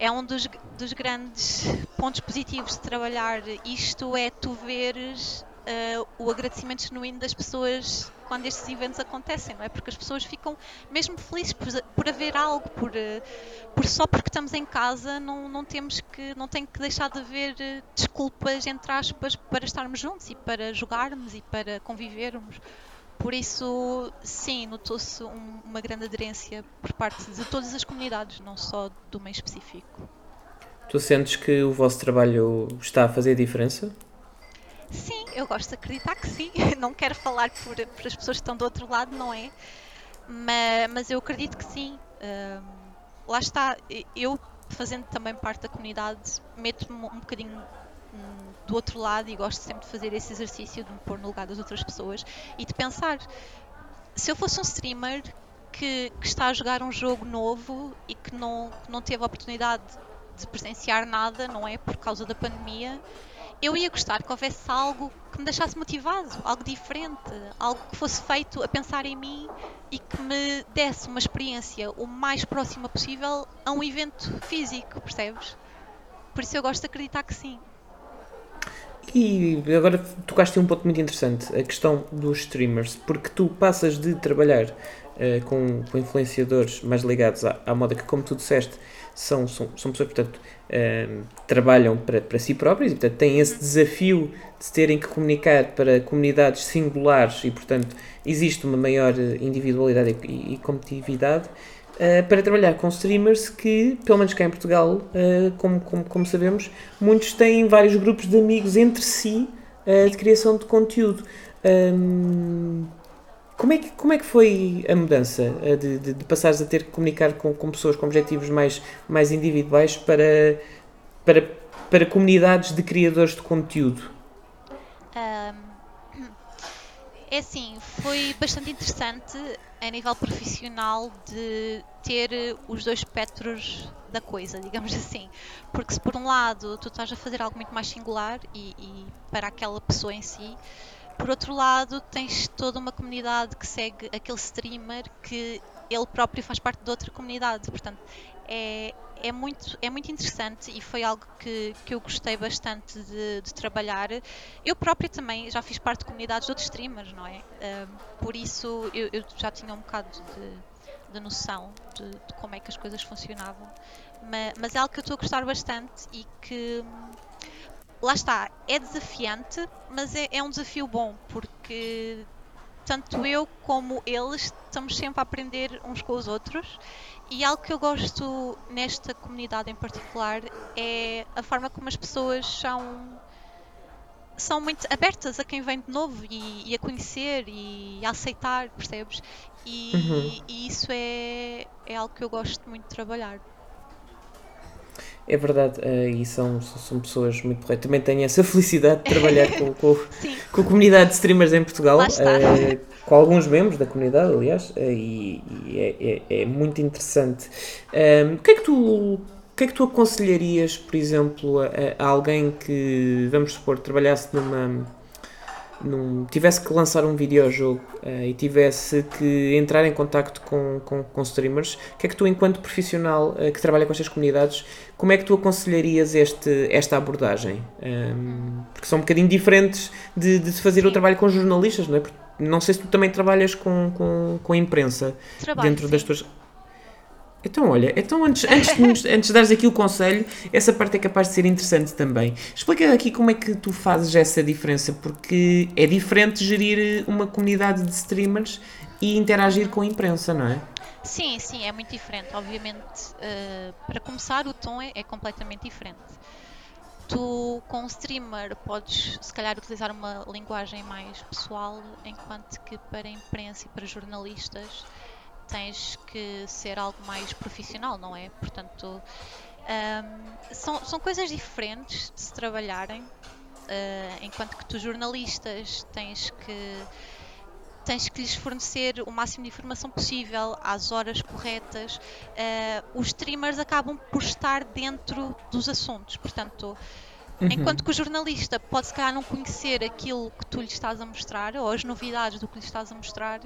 é um dos, dos grandes pontos positivos de trabalhar isto é tu veres uh, o agradecimento genuíno das pessoas quando estes eventos acontecem, não é? Porque as pessoas ficam mesmo felizes por, por haver algo, por, uh, por só porque estamos em casa não, não temos que, não tem que deixar de haver uh, desculpas, entre aspas, para estarmos juntos e para jogarmos e para convivermos. Por isso, sim, notou-se um, uma grande aderência por parte de todas as comunidades, não só do meio específico. Tu sentes que o vosso trabalho está a fazer diferença? Sim, eu gosto de acreditar que sim. Não quero falar por, por as pessoas que estão do outro lado, não é? Mas, mas eu acredito que sim. Um, lá está, eu fazendo também parte da comunidade, meto-me um bocadinho um, do outro lado e gosto sempre de fazer esse exercício de me pôr no lugar das outras pessoas e de pensar se eu fosse um streamer que, que está a jogar um jogo novo e que não, que não teve a oportunidade de presenciar nada, não é? Por causa da pandemia, eu ia gostar que houvesse algo que me deixasse motivado, algo diferente, algo que fosse feito a pensar em mim e que me desse uma experiência o mais próxima possível a um evento físico, percebes? Por isso eu gosto de acreditar que sim. E agora tocaste um ponto muito interessante, a questão dos streamers, porque tu passas de trabalhar uh, com, com, influenciadores mais ligados à, à moda, que como tu disseste, são, são, são pessoas, portanto, uh, trabalham para, para si próprias e, portanto, têm esse desafio de terem que comunicar para comunidades singulares e, portanto, existe uma maior individualidade e, e competitividade uh, para trabalhar com streamers que, pelo menos cá em Portugal, uh, como, como, como sabemos, muitos têm vários grupos de amigos entre si de criação de conteúdo. Um, como é que, como é que foi a mudança de, de, de passares a ter que comunicar com, com pessoas com objetivos mais, mais individuais para, para, para comunidades de criadores de conteúdo? Um, é assim, foi bastante interessante a nível profissional de ter os dois espectros da coisa, digamos assim. Porque se por um lado tu estás a fazer algo muito mais singular e, e para aquela pessoa em si, por outro lado, tens toda uma comunidade que segue aquele streamer que ele próprio faz parte de outra comunidade. Portanto, é, é, muito, é muito interessante e foi algo que, que eu gostei bastante de, de trabalhar. Eu própria também já fiz parte de comunidades de outros streamers, não é? Uh, por isso eu, eu, já tinha um bocado de, de noção de, de, como é que as coisas funcionavam. Mas, mas é algo que eu estou a gostar bastante e que lá está, é desafiante, mas é, é um desafio bom, porque tanto eu como eles estamos sempre a aprender uns com os outros. E algo que eu gosto nesta comunidade em particular é a forma como as pessoas são são muito abertas a quem vem de novo e, e a conhecer e a aceitar, percebes? E, uhum. e, isso é, é algo que eu gosto muito de trabalhar. É verdade, uh, e são, são pessoas muito porreiras. Também tenho essa felicidade de trabalhar com, com, com, a comunidade de streamers em Portugal, uh, com alguns membros da comunidade, aliás, uh, e, e é, é, é, muito interessante. o que é que tu. O que é que tu aconselharias, por exemplo, a, a alguém que, vamos supor, trabalhasse numa, num, tivesse que lançar um videojogo uh, e tivesse que entrar em contacto com, com, com streamers, o que é que tu, enquanto profissional uh, que trabalha com estas comunidades, como é que tu aconselharias este, esta abordagem? Um, ehm, porque são um bocadinho diferentes de, de fazer o trabalho com jornalistas, não é? Porque não sei se tu também trabalhas com, com, com imprensa Trabalho, dentro sim. das tuas. Então, olha, então antes, antes, de, antes de dares aqui o conselho, essa parte é capaz de ser interessante também. Explica aqui como é que tu fazes essa diferença, porque é diferente gerir uma comunidade de streamers e interagir com a imprensa, não é? Sim, sim, é muito diferente. Obviamente, uh, para começar, o tom é, é completamente diferente. Tu, com um streamer, podes se calhar utilizar uma linguagem mais pessoal, enquanto que para a imprensa e para jornalistas tens que ser algo mais profissional, não é? Portanto, um, são, são coisas diferentes de se trabalharem, uh, enquanto que tu jornalistas tens que tens que lhes fornecer o máximo de informação possível às horas corretas. Uh, os streamers acabam por estar dentro dos assuntos, portanto, uhum. enquanto que o jornalista pode se calhar não conhecer aquilo que tu lhe estás a mostrar ou as novidades do que lhe estás a mostrar,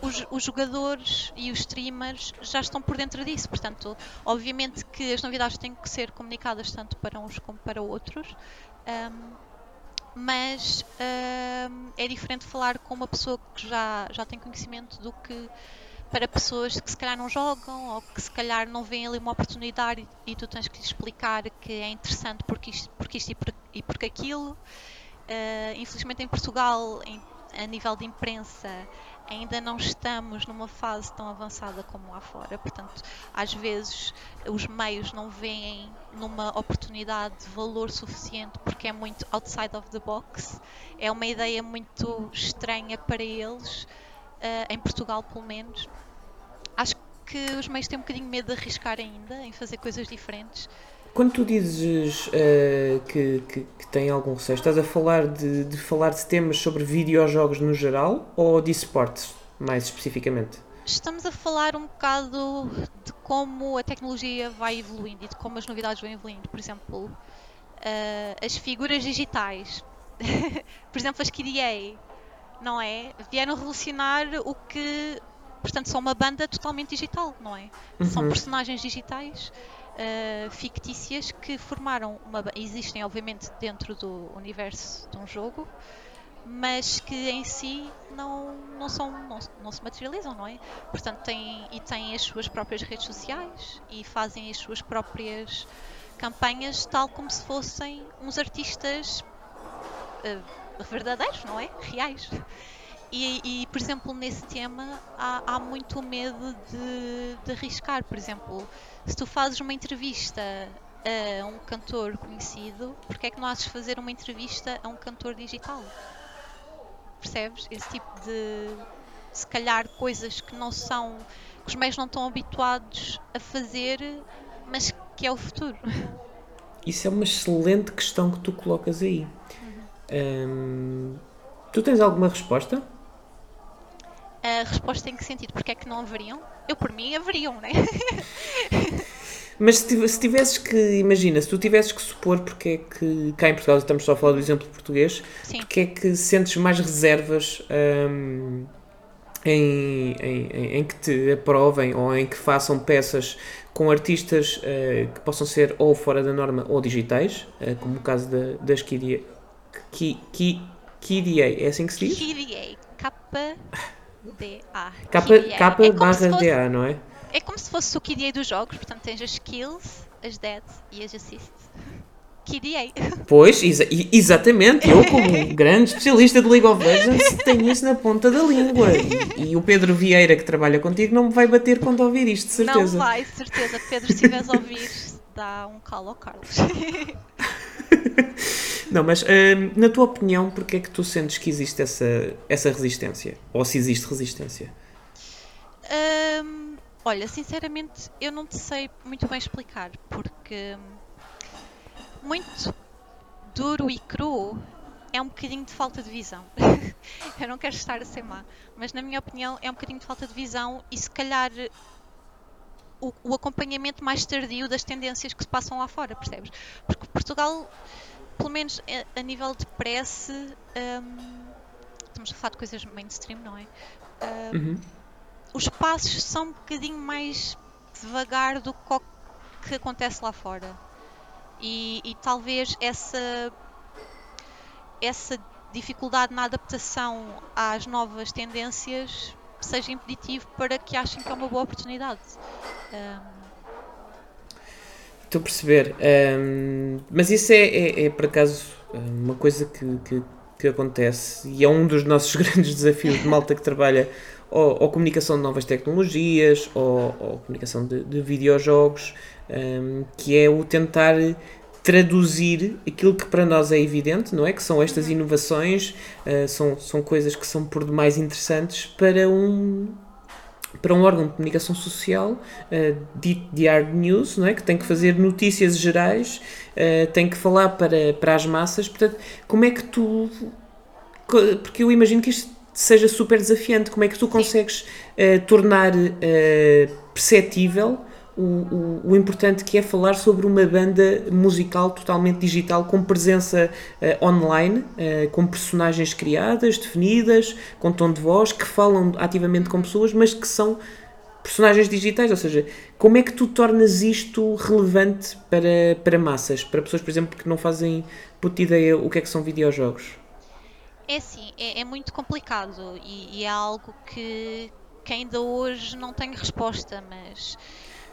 os, os, jogadores e os streamers já estão por dentro disso. Portanto, obviamente que as novidades têm que ser comunicadas tanto para uns como para outros. Um, mas um, é diferente falar com uma pessoa que já, já tem conhecimento do que para pessoas que se calhar não jogam ou que se calhar não veem ali uma oportunidade e, e tu tens que lhes explicar que é interessante porque isto, porque isto e, por, e porque aquilo. Uh, infelizmente em Portugal, em, a nível de imprensa, ainda não estamos numa fase tão avançada como lá fora, portanto, às vezes os meios não veem numa oportunidade de valor suficiente porque é muito outside of the box. É uma ideia muito estranha para eles, uh, em Portugal pelo menos. Acho que os meios têm um bocadinho medo de arriscar ainda em fazer coisas diferentes. Quando tu dizes uh, que, que, que, tem algum receio, estás a falar de, de falar de temas sobre videojogos no geral ou de esportes, mais especificamente? Estamos a falar um bocado de como a tecnologia vai evoluindo e de como as novidades vão evoluindo. Por exemplo, uh, as figuras digitais. Por exemplo, as KDA, não é? Vieram revolucionar o que. Portanto, são uma banda totalmente digital, não é? Uhum. São personagens digitais uh, fictícias que formaram uma. existem, obviamente, dentro do universo de um jogo, mas que em si não, não, são, não, não se materializam, não é? Portanto, têm, e têm as suas próprias redes sociais e fazem as suas próprias campanhas, tal como se fossem uns artistas uh, verdadeiros, não é? Reais. E, e, por exemplo, nesse tema há, há muito medo de, de, arriscar. Por exemplo, se tu fazes uma entrevista a um cantor conhecido, porque é que não has de fazer uma entrevista a um cantor digital? Percebes? Esse tipo de, se calhar, coisas que não são, que os meios não estão habituados a fazer, mas que é o futuro. Isso é uma excelente questão que tu colocas aí. Uhum. Hum, tu tens alguma resposta? A resposta em que sentido? Porque é que não haveriam? Eu, por mim, haveriam, né? Mas se tivesses que, imagina, se tu tivesses que supor porque é que cá em Portugal, estamos só a falar do exemplo português, Sim. porque é que sentes mais reservas hum, em, em, em, que te aprovem ou em que façam peças com artistas uh, que possam ser ou fora da norma ou digitais, uh, como o caso da, das. Ki, Ki, Kidia, é assim que se diz? KDA. K-D-A. K, É barra DA, não é? É como se fosse o KDA dos jogos, portanto tens as skills, as deads e as assists. KDA. Pois, exa exatamente. Eu, como grande especialista de League of Legends, tenho isso na ponta da língua. E, e, o Pedro Vieira, que trabalha contigo, não me vai bater quando ouvir isto, de certeza. Não vai, de certeza. Pedro, se estiveres a ouvir, dá um calo ao Carlos. Não, mas hum, na tua opinião, porquê é que tu sentes que existe essa, essa resistência? Ou se existe resistência? Hum, olha, sinceramente, eu não te sei muito bem explicar, porque muito duro e cru é um bocadinho de falta de visão. eu não quero estar a ser má, mas na minha opinião é um bocadinho de falta de visão e se calhar o, o acompanhamento mais tardio das tendências que se passam lá fora, percebes? Porque Portugal pelo menos a, a nível de press, um, estamos a falar de coisas mainstream, não é? Um, uhum. Os passos são um bocadinho mais devagar do que, que acontece lá fora. E, e, talvez essa, essa dificuldade na adaptação às novas tendências seja impeditivo para que achem que é uma boa oportunidade. Um, Estou a perceber. Um, mas isso é, é, é, por acaso, uma coisa que, que, que, acontece e é um dos nossos grandes desafios de malta que trabalha ou, ou comunicação de novas tecnologias ou, ou comunicação de, de videojogos, um, que é o tentar traduzir aquilo que para nós é evidente, não é? Que são estas inovações, uh, são, são coisas que são por demais interessantes para um, para um órgão de comunicação social uh, de hard news, não é? que tem que fazer notícias gerais, uh, tem que falar para, para as massas. Portanto, como é que tu. Porque eu imagino que isto seja super desafiante. Como é que tu consegues uh, tornar uh, perceptível o, o, o, importante que é falar sobre uma banda musical totalmente digital, com presença uh, online, uh, com personagens criadas, definidas, com tom de voz, que falam ativamente com pessoas, mas que são personagens digitais. Ou seja, como é que tu tornas isto relevante para, para massas, para pessoas, por exemplo, que não fazem puta ideia o que é que são videojogos? É sim, é, é muito complicado e, e é algo que, que ainda hoje não tenho resposta, mas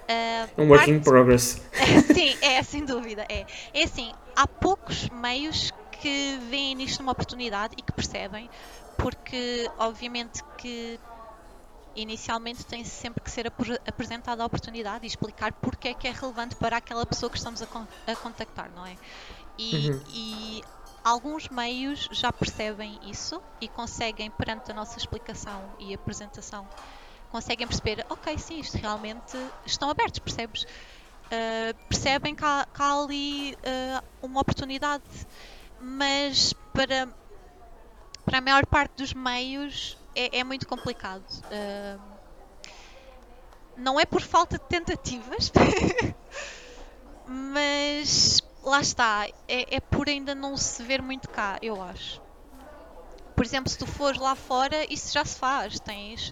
Uh, um work in progress. Sim, é, sem dúvida. É. é assim, há poucos meios que veem nisto uma oportunidade e que percebem, porque obviamente que inicialmente tem sempre que ser ap apresentada a oportunidade e explicar porque é que é relevante para aquela pessoa que estamos a, con a contactar, não é? E, uhum. e, alguns meios já percebem isso e conseguem, perante a nossa explicação e apresentação, conseguem perceber, ok, sim, isto realmente estão abertos, percebes? Uh, percebem que há, que há ali uh, uma oportunidade, mas para, para a maior parte dos meios é, é muito complicado. Uh, não é por falta de tentativas, mas lá está, é, é por ainda não se ver muito cá, eu acho. Por exemplo, se tu fores lá fora, isso já se faz. Tens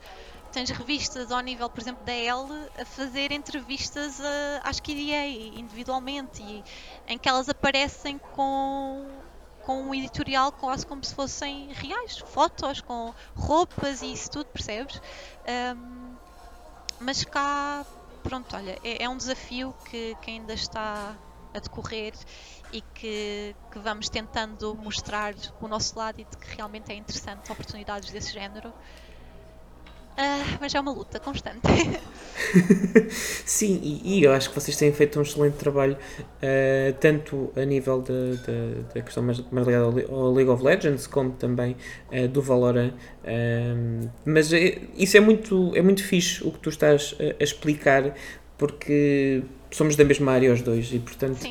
tens revistas ao nível, por exemplo, da L a fazer entrevistas a, às KDA individualmente e em que elas aparecem com, com um editorial quase como se fossem reais, fotos com roupas e isso tudo, percebes? Um, mas cá, pronto, olha, é, é um desafio que, que, ainda está a decorrer e que, que vamos tentando mostrar o nosso lado e de que realmente é interessante oportunidades desse género. Uh, mas é uma luta constante. Sim, e, e, eu acho que vocês têm feito um excelente trabalho, uh, tanto a nível da questão mais, mais ligada ao, League of Legends, como também uh, do Valorant. mas isso é muito, é muito fixe o que tu estás a, a explicar, porque somos da mesma área os dois, e portanto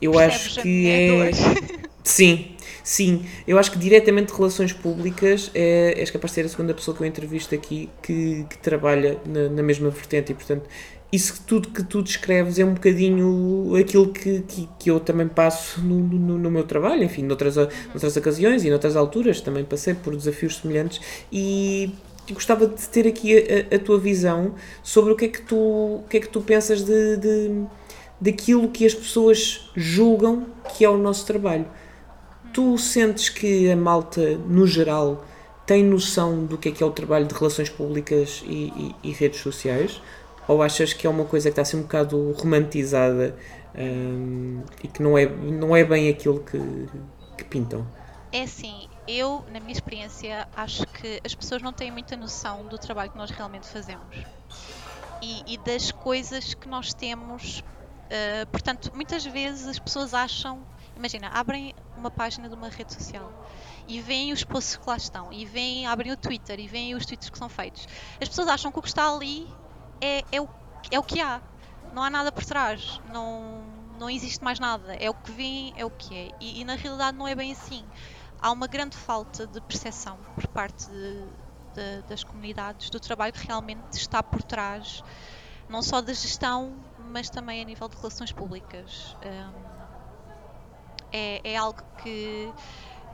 eu acho que é. Sim, sim. Eu acho que diretamente relações públicas é, és capaz de ser a segunda pessoa que eu entrevisto aqui que, que trabalha na, na mesma vertente e, portanto, isso tudo que tu descreves é um bocadinho aquilo que, que, que eu também passo no, no, no, meu trabalho, enfim, noutras, noutras ocasiões e noutras alturas também passei por desafios semelhantes e gostava de ter aqui a, a, tua visão sobre o que é que tu, o que é que tu pensas de, de, daquilo que as pessoas julgam que é o nosso trabalho. Tu sentes que a malta, no geral, tem noção do que é que é o trabalho de relações públicas e, e, e redes sociais? Ou achas que é uma coisa que está a ser um bocado romantizada um, e que não é, não é bem aquilo que, que pintam? É assim, eu, na minha experiência, acho que as pessoas não têm muita noção do trabalho que nós realmente fazemos e, e das coisas que nós temos. Uh, portanto, muitas vezes as pessoas acham, imagina, abrem uma página de uma rede social e veem os posts que lá estão, e veem, abrem o Twitter e veem os tweets que são feitos. As pessoas acham que o que está ali é, é, o, é o que há. Não há nada por trás. Não, não existe mais nada. É o que vem, é o que é. E, e na realidade não é bem assim. Há uma grande falta de percepção por parte de, de, das comunidades do trabalho que realmente está por trás, não só da gestão, mas também a nível de relações públicas. Um, é, é algo que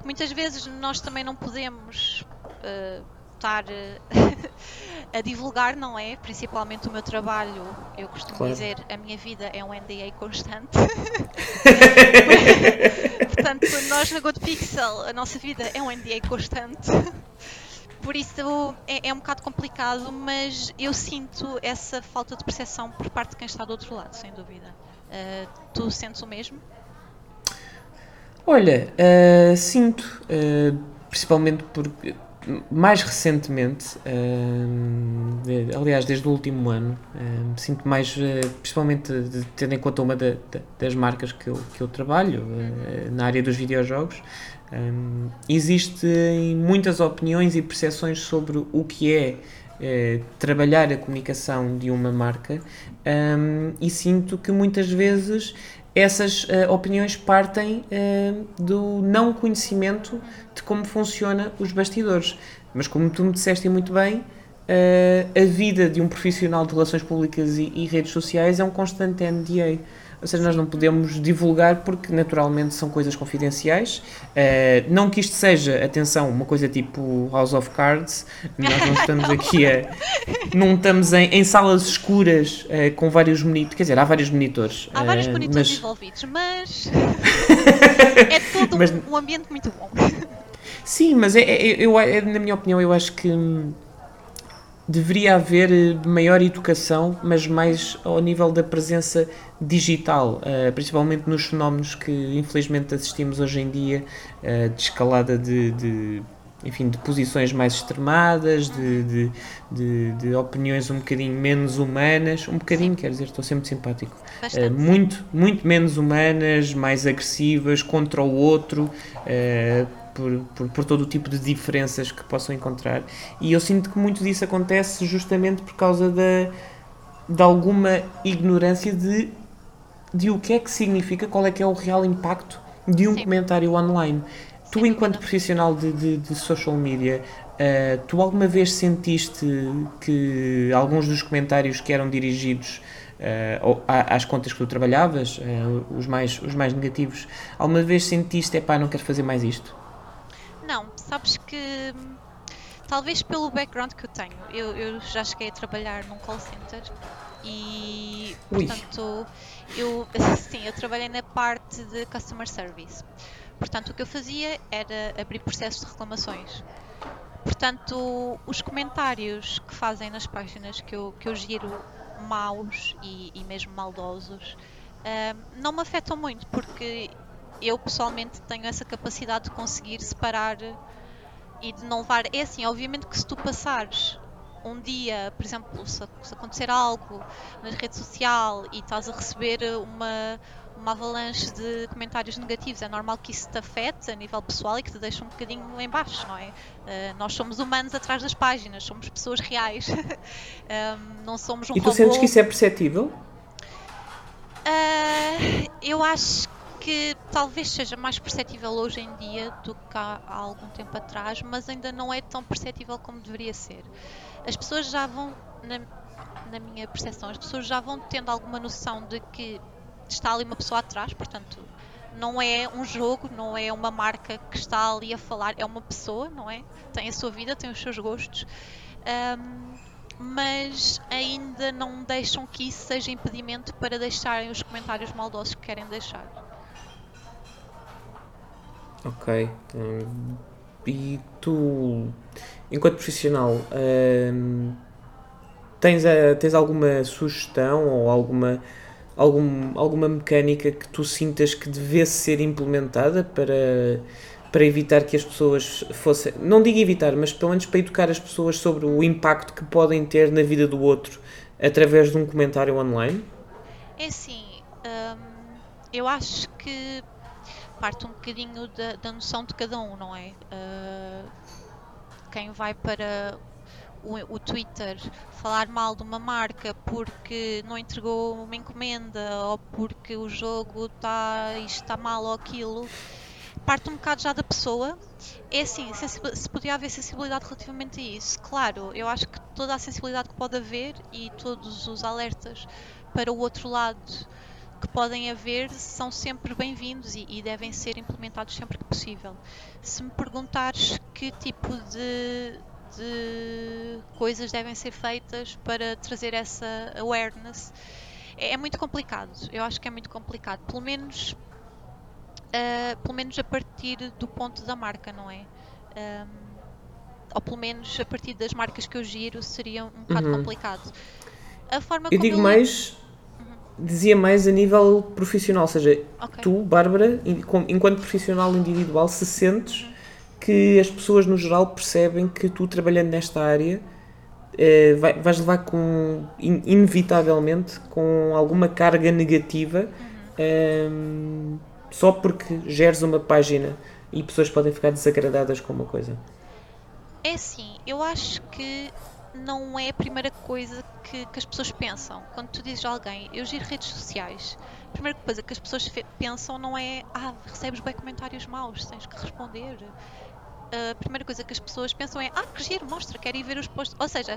muitas vezes nós também não podemos uh, estar uh, a divulgar, não é? Principalmente o meu trabalho, eu costumo claro. dizer, a minha vida é um NDA constante. Portanto, nós na Good Pixel, a nossa vida é um NDA constante. Por isso é, é, um bocado complicado, mas eu sinto essa falta de percepção por parte de quem está do outro lado, sem dúvida. Uh, tu sentes o mesmo? Olha, uh, sinto, uh, principalmente porque mais recentemente, uh, aliás, desde o último ano, uh, sinto mais, uh, principalmente de, tendo em conta uma da, da, das marcas que eu, que eu trabalho na área dos videojogos, um, existem muitas opiniões e percepções sobre o que é trabalhar a comunicação de uma marca um, e sinto que muitas vezes essas uh, opiniões partem uh, do não conhecimento de como funciona os bastidores. Mas como tu me disseste muito bem, uh, a vida de um profissional de relações públicas e, e redes sociais é um constante NDA. Ou seja, nós não podemos divulgar porque naturalmente são coisas confidenciais. Uh, não que isto seja, atenção, uma coisa tipo House of Cards. Nós não estamos aqui a. Não estamos em, em salas escuras uh, com vários monitores. Quer dizer, há vários monitores. Há vários uh, monitores mas... envolvidos, mas. é todo mas... um ambiente muito bom. Sim, mas é, é, eu, é, na minha opinião, eu acho que deveria haver eh, maior educação, mas mais ao nível da presença digital, uh, principalmente nos fenómenos que infelizmente assistimos hoje em dia, uh, de escalada de, de, enfim, de posições mais extremadas, de, de, de, de, opiniões um bocadinho menos humanas, um bocadinho, quer dizer, estou sempre simpático, uh, muito, muito menos humanas, mais agressivas contra o outro, por, por, por, todo o tipo de diferenças que possam encontrar. E eu sinto que muito disso acontece justamente por causa da, de alguma ignorância de, de o que é que significa, qual é que é o real impacto de um Sim. comentário online. Tu, enquanto profissional de, de, de social media, uh, tu alguma vez sentiste que alguns dos comentários que eram dirigidos uh, às contas que tu trabalhavas, uh, os, mais, os mais negativos, alguma vez sentiste, é pá, não quero fazer mais isto? Sabes que talvez pelo background que eu tenho, eu, eu já cheguei a trabalhar num call center e Ui. portanto eu sim, eu trabalhei na parte de customer service. Portanto, o que eu fazia era abrir processos de reclamações. Portanto, os comentários que fazem nas páginas que eu, que eu giro maus e, e mesmo maldosos uh, não me afetam muito porque eu pessoalmente tenho essa capacidade de conseguir separar e de não levar. É assim, obviamente que se tu passares um dia, por exemplo, se, se acontecer algo na rede social e estás a receber uma, uma avalanche de comentários negativos, é normal que isso te afete a nível pessoal e que te deixe um bocadinho em baixo, não é? Uh, nós somos humanos atrás das páginas, somos pessoas reais, um, não somos um E tu robô. sentes que isso é perceptível? Uh, eu acho que talvez seja mais perceptível hoje em dia do que há, há algum tempo atrás, mas ainda não é tão perceptível como deveria ser. As pessoas já vão, na, na minha percepção, as pessoas já vão tendo alguma noção de que está ali uma pessoa atrás, portanto, não é um jogo, não é uma marca que está ali a falar, é uma pessoa, não é? Tem a sua vida, tem os seus gostos. Um, mas ainda não deixam que isso seja impedimento para deixarem os comentários maldosos que querem deixar. Ok. E tu, enquanto profissional, hum, tens, a, tens alguma sugestão ou alguma, algum, alguma mecânica que tu sintas que devesse ser implementada para, para evitar que as pessoas fossem. Não digo evitar, mas pelo menos para educar as pessoas sobre o impacto que podem ter na vida do outro através de um comentário online? É assim, hum, eu acho que parte um bocadinho da, da noção de cada um, não é? Uh, quem vai para o, o, Twitter falar mal de uma marca porque não entregou uma encomenda ou porque o jogo está está mal ou aquilo parte um bocado já da pessoa. É assim, se podia haver sensibilidade relativamente a isso, claro, eu acho que toda a sensibilidade que pode haver e todos os alertas para o outro lado que podem haver são sempre bem-vindos e, e, devem ser implementados sempre que possível. Se me perguntares que tipo de, de coisas devem ser feitas para trazer essa awareness, é, é muito complicado. Eu acho que é muito complicado. Pelo menos, uh, pelo menos a partir do ponto da marca, não é? Um, ou pelo menos a partir das marcas que eu giro seria um bocado uhum. complicado. A forma eu digo eu... mais dizia mais a nível profissional, ou seja, okay. tu, Bárbara, enquanto profissional individual, se sentes que as pessoas no geral percebem que tu trabalhando nesta área eh, vais levar com inevitavelmente com alguma carga negativa uhum. só porque geres uma página e pessoas podem ficar desagradadas com uma coisa. É assim, eu acho que não é a primeira coisa que, que, as pessoas pensam. Quando tu dizes a alguém, eu giro redes sociais, a primeira coisa que as pessoas pensam não é, ah, recebes bem comentários maus, tens que responder. A primeira coisa que as pessoas pensam é, ah, que giro, mostra, quero ir ver os posts. Ou seja,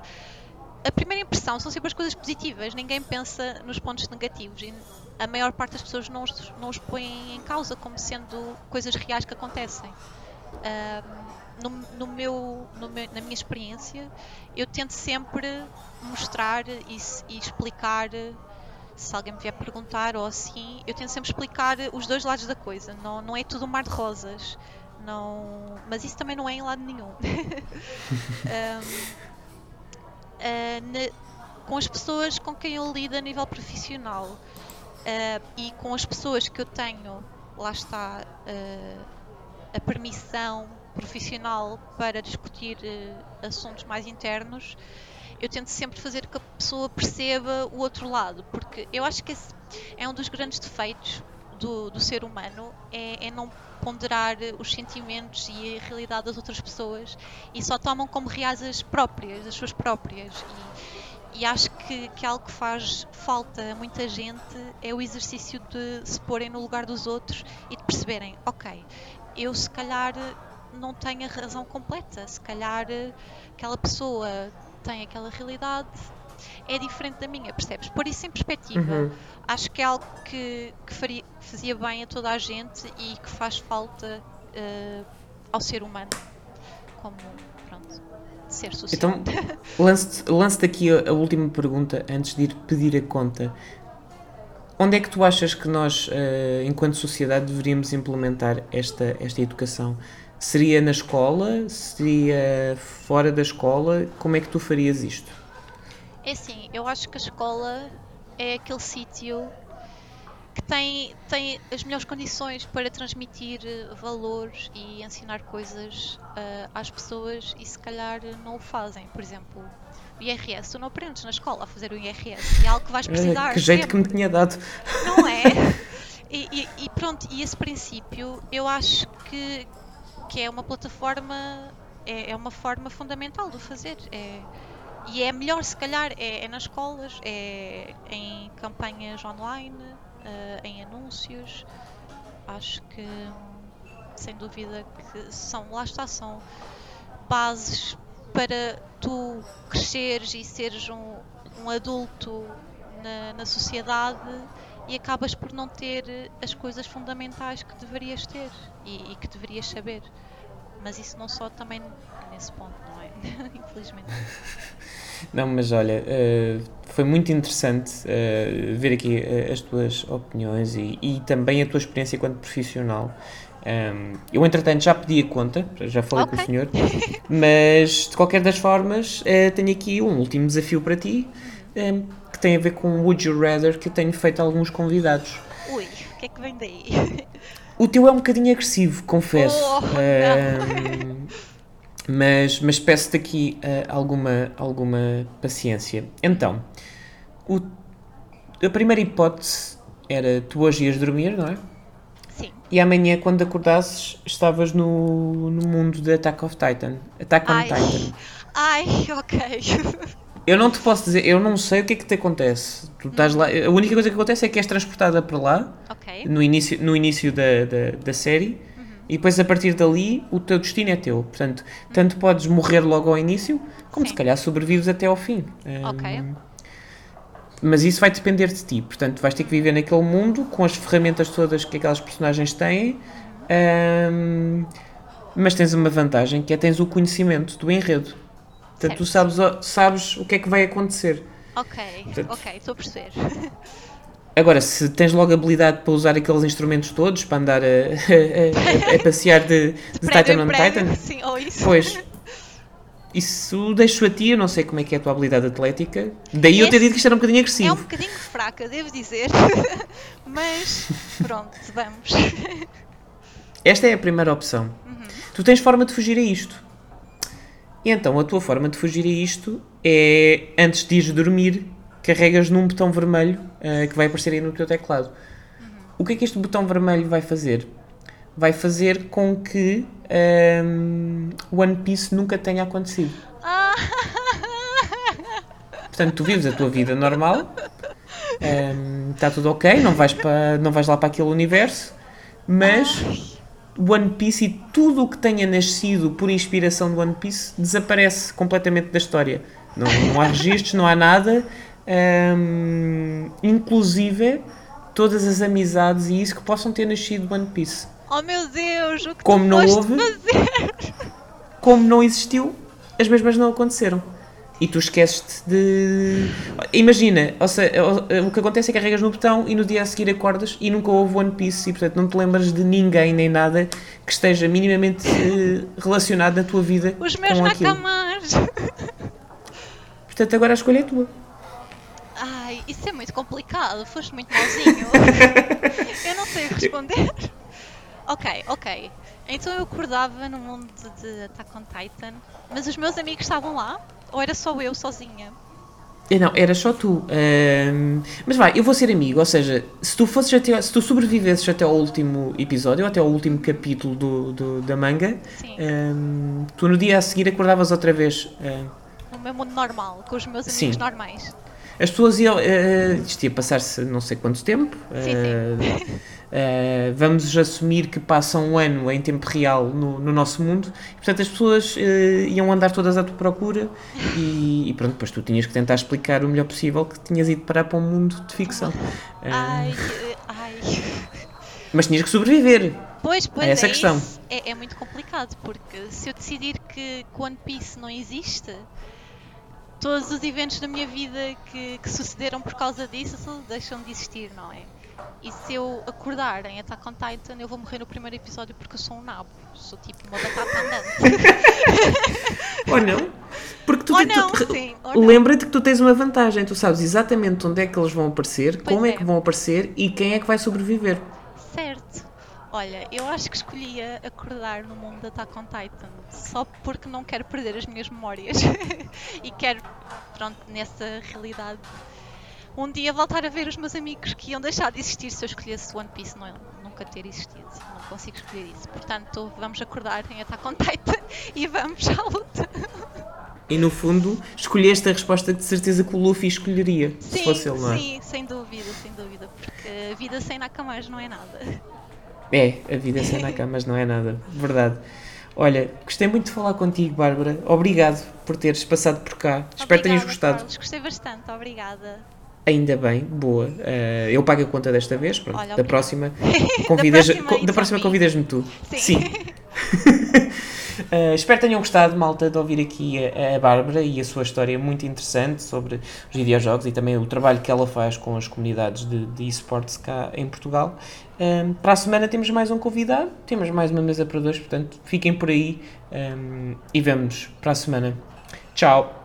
a primeira impressão são sempre as coisas positivas, ninguém pensa nos pontos negativos e a maior parte das pessoas não os, não os põem em causa como sendo coisas reais que acontecem. Um, no, no, meu, no meu, na minha experiência, eu tento sempre mostrar e, e, explicar, se alguém me vier perguntar ou assim, eu tento sempre explicar os dois lados da coisa. Não, não é tudo um mar de rosas. Não, mas isso também não é em lado nenhum. um, uh, na, com as pessoas com quem eu lido a nível profissional uh, e com as pessoas que eu tenho, lá está, uh, a permissão profissional para discutir uh, assuntos mais internos, eu tento sempre fazer que a pessoa perceba o outro lado, porque eu acho que esse é um dos grandes defeitos do, do ser humano, é, é, não ponderar os sentimentos e a realidade das outras pessoas e só tomam como reais as próprias, as suas próprias. E, e acho que, que algo que faz falta a muita gente é o exercício de se porem no lugar dos outros e de perceberem, ok, eu se calhar não tem a razão completa. Se calhar eh, aquela pessoa tem aquela realidade, é diferente da minha, percebes? Por isso, em perspectiva, uhum. acho que é algo que, que faria, fazia bem a toda a gente e que faz falta uh, ao ser humano, como, pronto, ser social. Então, lance-te lance aqui a, a última pergunta antes de ir pedir a conta. Onde é que tu achas que nós, uh, enquanto sociedade, deveríamos implementar esta, esta educação? Seria na escola? Seria fora da escola? Como é que tu farias isto? É assim, eu acho que a escola é aquele sítio que tem, tem as melhores condições para transmitir valores e ensinar coisas uh, às pessoas e se calhar não o fazem. Por exemplo, o IRS, tu não aprendes na escola a fazer o IRS, é algo que vais é, precisar. que jeito sempre. que me tinha dado. Não é? E, e, e, pronto, e esse princípio eu acho que, que é uma plataforma, é, é uma forma fundamental de fazer. É, e é melhor, se calhar, é, é nas escolas, é em campanhas online, uh, em anúncios. Acho que, sem dúvida, que são, lá está, são bases para tu cresceres e seres um, um adulto na, na sociedade e acabas por não ter as coisas fundamentais que deverias ter e, e que deverias saber. Mas isso não só também nesse ponto, não é? Infelizmente. Não, mas olha, eh, foi muito interessante eh, ver aqui eh, as tuas opiniões e, e também a tua experiência enquanto profissional. Um, eu, entretanto, já pedi a conta, já falei com o senhor, mas de qualquer das formas, eh, tenho aqui um último desafio para ti, em, que tem a ver com o Would You Rather, que eu tenho feito a alguns convidados. Ui, o que é que vem daí? O teu é um bocadinho agressivo, confesso. Oh, Ahm, mas, mas peço-te aqui ah, alguma, alguma paciência. Então, o- a primeira hipótese era tu hoje ias dormir, não é? Sim. E amanhã, quando acordasses, estavas no, no mundo de Attack of Titan. Attack on Ai. Titan. Ai, ok. Eu não te posso dizer, eu não sei o que é que te acontece. Tu estás lá, a única coisa que acontece é que és transportada para lá, ok. no início, no início da, da, da série e depois a partir dali o teu destino é teu. Portanto, tanto podes morrer logo ao início, como Sim. se calhar sobrevives até ao fim. Ok. Hum, Mas isso vai depender de ti. Portanto, vais ter que viver naquele mundo com as ferramentas todas que aquelas personagens têm. Hum, mas tens uma vantagem que é tens o conhecimento do enredo. Portanto, tu sabes, o- sabes o que é que vai acontecer. Ok, Portanto- ok, estou a perceber. Agora, se tens logo habilidade para usar aqueles instrumentos todos para andar a, a- a- a passear de, de Prédio Titan on prédio, Titan, Sim, ou isso. pois isso deixo a ti. Eu não sei como é que é a tua habilidade atlética. Daí eu ter dito que isto era um bocadinho É um agressivo. bocadinho fraca, devo dizer. Mas pronto, vamos. Esta é a primeira opção. Tu tens forma de fugir a isto. E então a tua forma de fugir a isto é antes de ires dormir, carregas num botão vermelho ah, que vai aparecer aí no teu teclado. O que é que este botão vermelho vai fazer? Vai fazer com que ahm, One Piece nunca tenha acontecido. Portanto, tu vives a tua vida normal, está tudo ok, não vais, para, não vais lá para aquele universo, mas One Piece e tudo o que tenha nascido por inspiração de One Piece desaparece completamente da história. Não, não há registros, não há nada, hum, inclusive todas as amizades e isso que possam ter nascido de One Piece. oh meu Deus, o que Como não houve? fazer? como não existiu, as mesmas não aconteceram. E tu esqueces de. Imagina, ou seja, o- o que acontece é que carregas no botão e no dia a seguir acordas e nunca houve One Piece e portanto não te lembras de ninguém nem nada que esteja minimamente eh, relacionado na tua vida Os meus com aquilo. nakamas. Portanto agora a escolha é tua. Ai, isso é muito complicado, foste muito mauzinho. eu não sei responder. Ok, ok. Então eu acordava no mundo de Attack on Titan, mas os meus amigos estavam lá? Ou era só eu sozinha? Eh, Não, era só tu. Ahm, mas vai, eu vou ser amigo, ou seja, se tu fosses até, se tu sobrevivesses até ao último episódio, até ao último capítulo do, do- da manga, Sim, ahm, tu no dia a seguir acordavas outra vez. ahm, no meu mundo normal, com os meus Sim. amigos normais. As pessoas iam. eh, isto ia passar-se não sei quanto tempo. Sim, eh, eh, vamos assumir que passa um ano em tempo real no, no nosso mundo. E, portanto, as pessoas eh, iam andar todas à tua procura e, e pronto, depois tu tinhas que tentar explicar o melhor possível que tinhas ido parar para um mundo de ficção. Eh, Ai, ai. mas tinhas que sobreviver. Pois, pois É essa é a questão. É, é muito complicado, porque se eu decidir que que One Piece não existe, todos os eventos da minha vida que, que sucederam por causa disso deixam de existir, não é? E se eu acordar em Attack on Titan, eu vou morrer no primeiro episódio porque eu sou um nabo. Sou tipo uma batata andante. Ou não? Porque tu, ou não, tu- sim. Ou não. Lembra-te que tu tens uma vantagem, tu sabes exatamente onde é que eles vão aparecer, Pois como é. é. que vão aparecer e quem é que vai sobreviver. Certo. Olha, eu acho que escolhia acordar no mundo de Attack on Titan só porque não quero perder as minhas memórias e quero, pronto, nessa realidade, um dia voltar a ver os meus amigos que iam deixar de existir se eu escolhesse One Piece não, nunca ter existido. Não consigo escolher isso. Portanto, vamos acordar em Attack on Titan e vamos à luta. E no fundo, escolheste a resposta que de certeza que o Luffy escolheria, se Sim, fosse ele, não é? sim, sem dúvida, sem dúvida, porque a vida sem Nakamas não é nada. É, a vida sem na cama, mas não é nada. Verdade. Olha, gostei muito de falar contigo, Bárbara. Obrigado por teres passado por cá. Espero que tenhas Obrigada, gostado. Carlos, gostei bastante, obrigada. Ainda bem, boa. Eh, eu pago a conta desta vez, pronto. Olha, da próxima, convidas, próxima, co- da it's próxima on me. convidas-me tu. Sim. Eh, espero que tenham gostado, malta, de ouvir aqui a, a Bárbara e a sua história muito interessante sobre os videojogos e também o trabalho que ela faz com as comunidades de, de esportes cá em Portugal. Um, para a semana temos mais um convidado, temos mais uma mesa para dois, portanto fiquem por aí um, e vemo-nos para a semana. Tchau!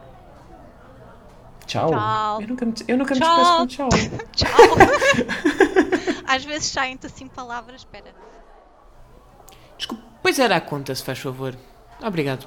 Tchau! Tchau. Eu nunca me, eu nunca me Tchau. despeço com tchau. Tchau. Às vezes saem-te assim palavras, espera. Desculpe, pois era a conta, se faz favor. Obrigado.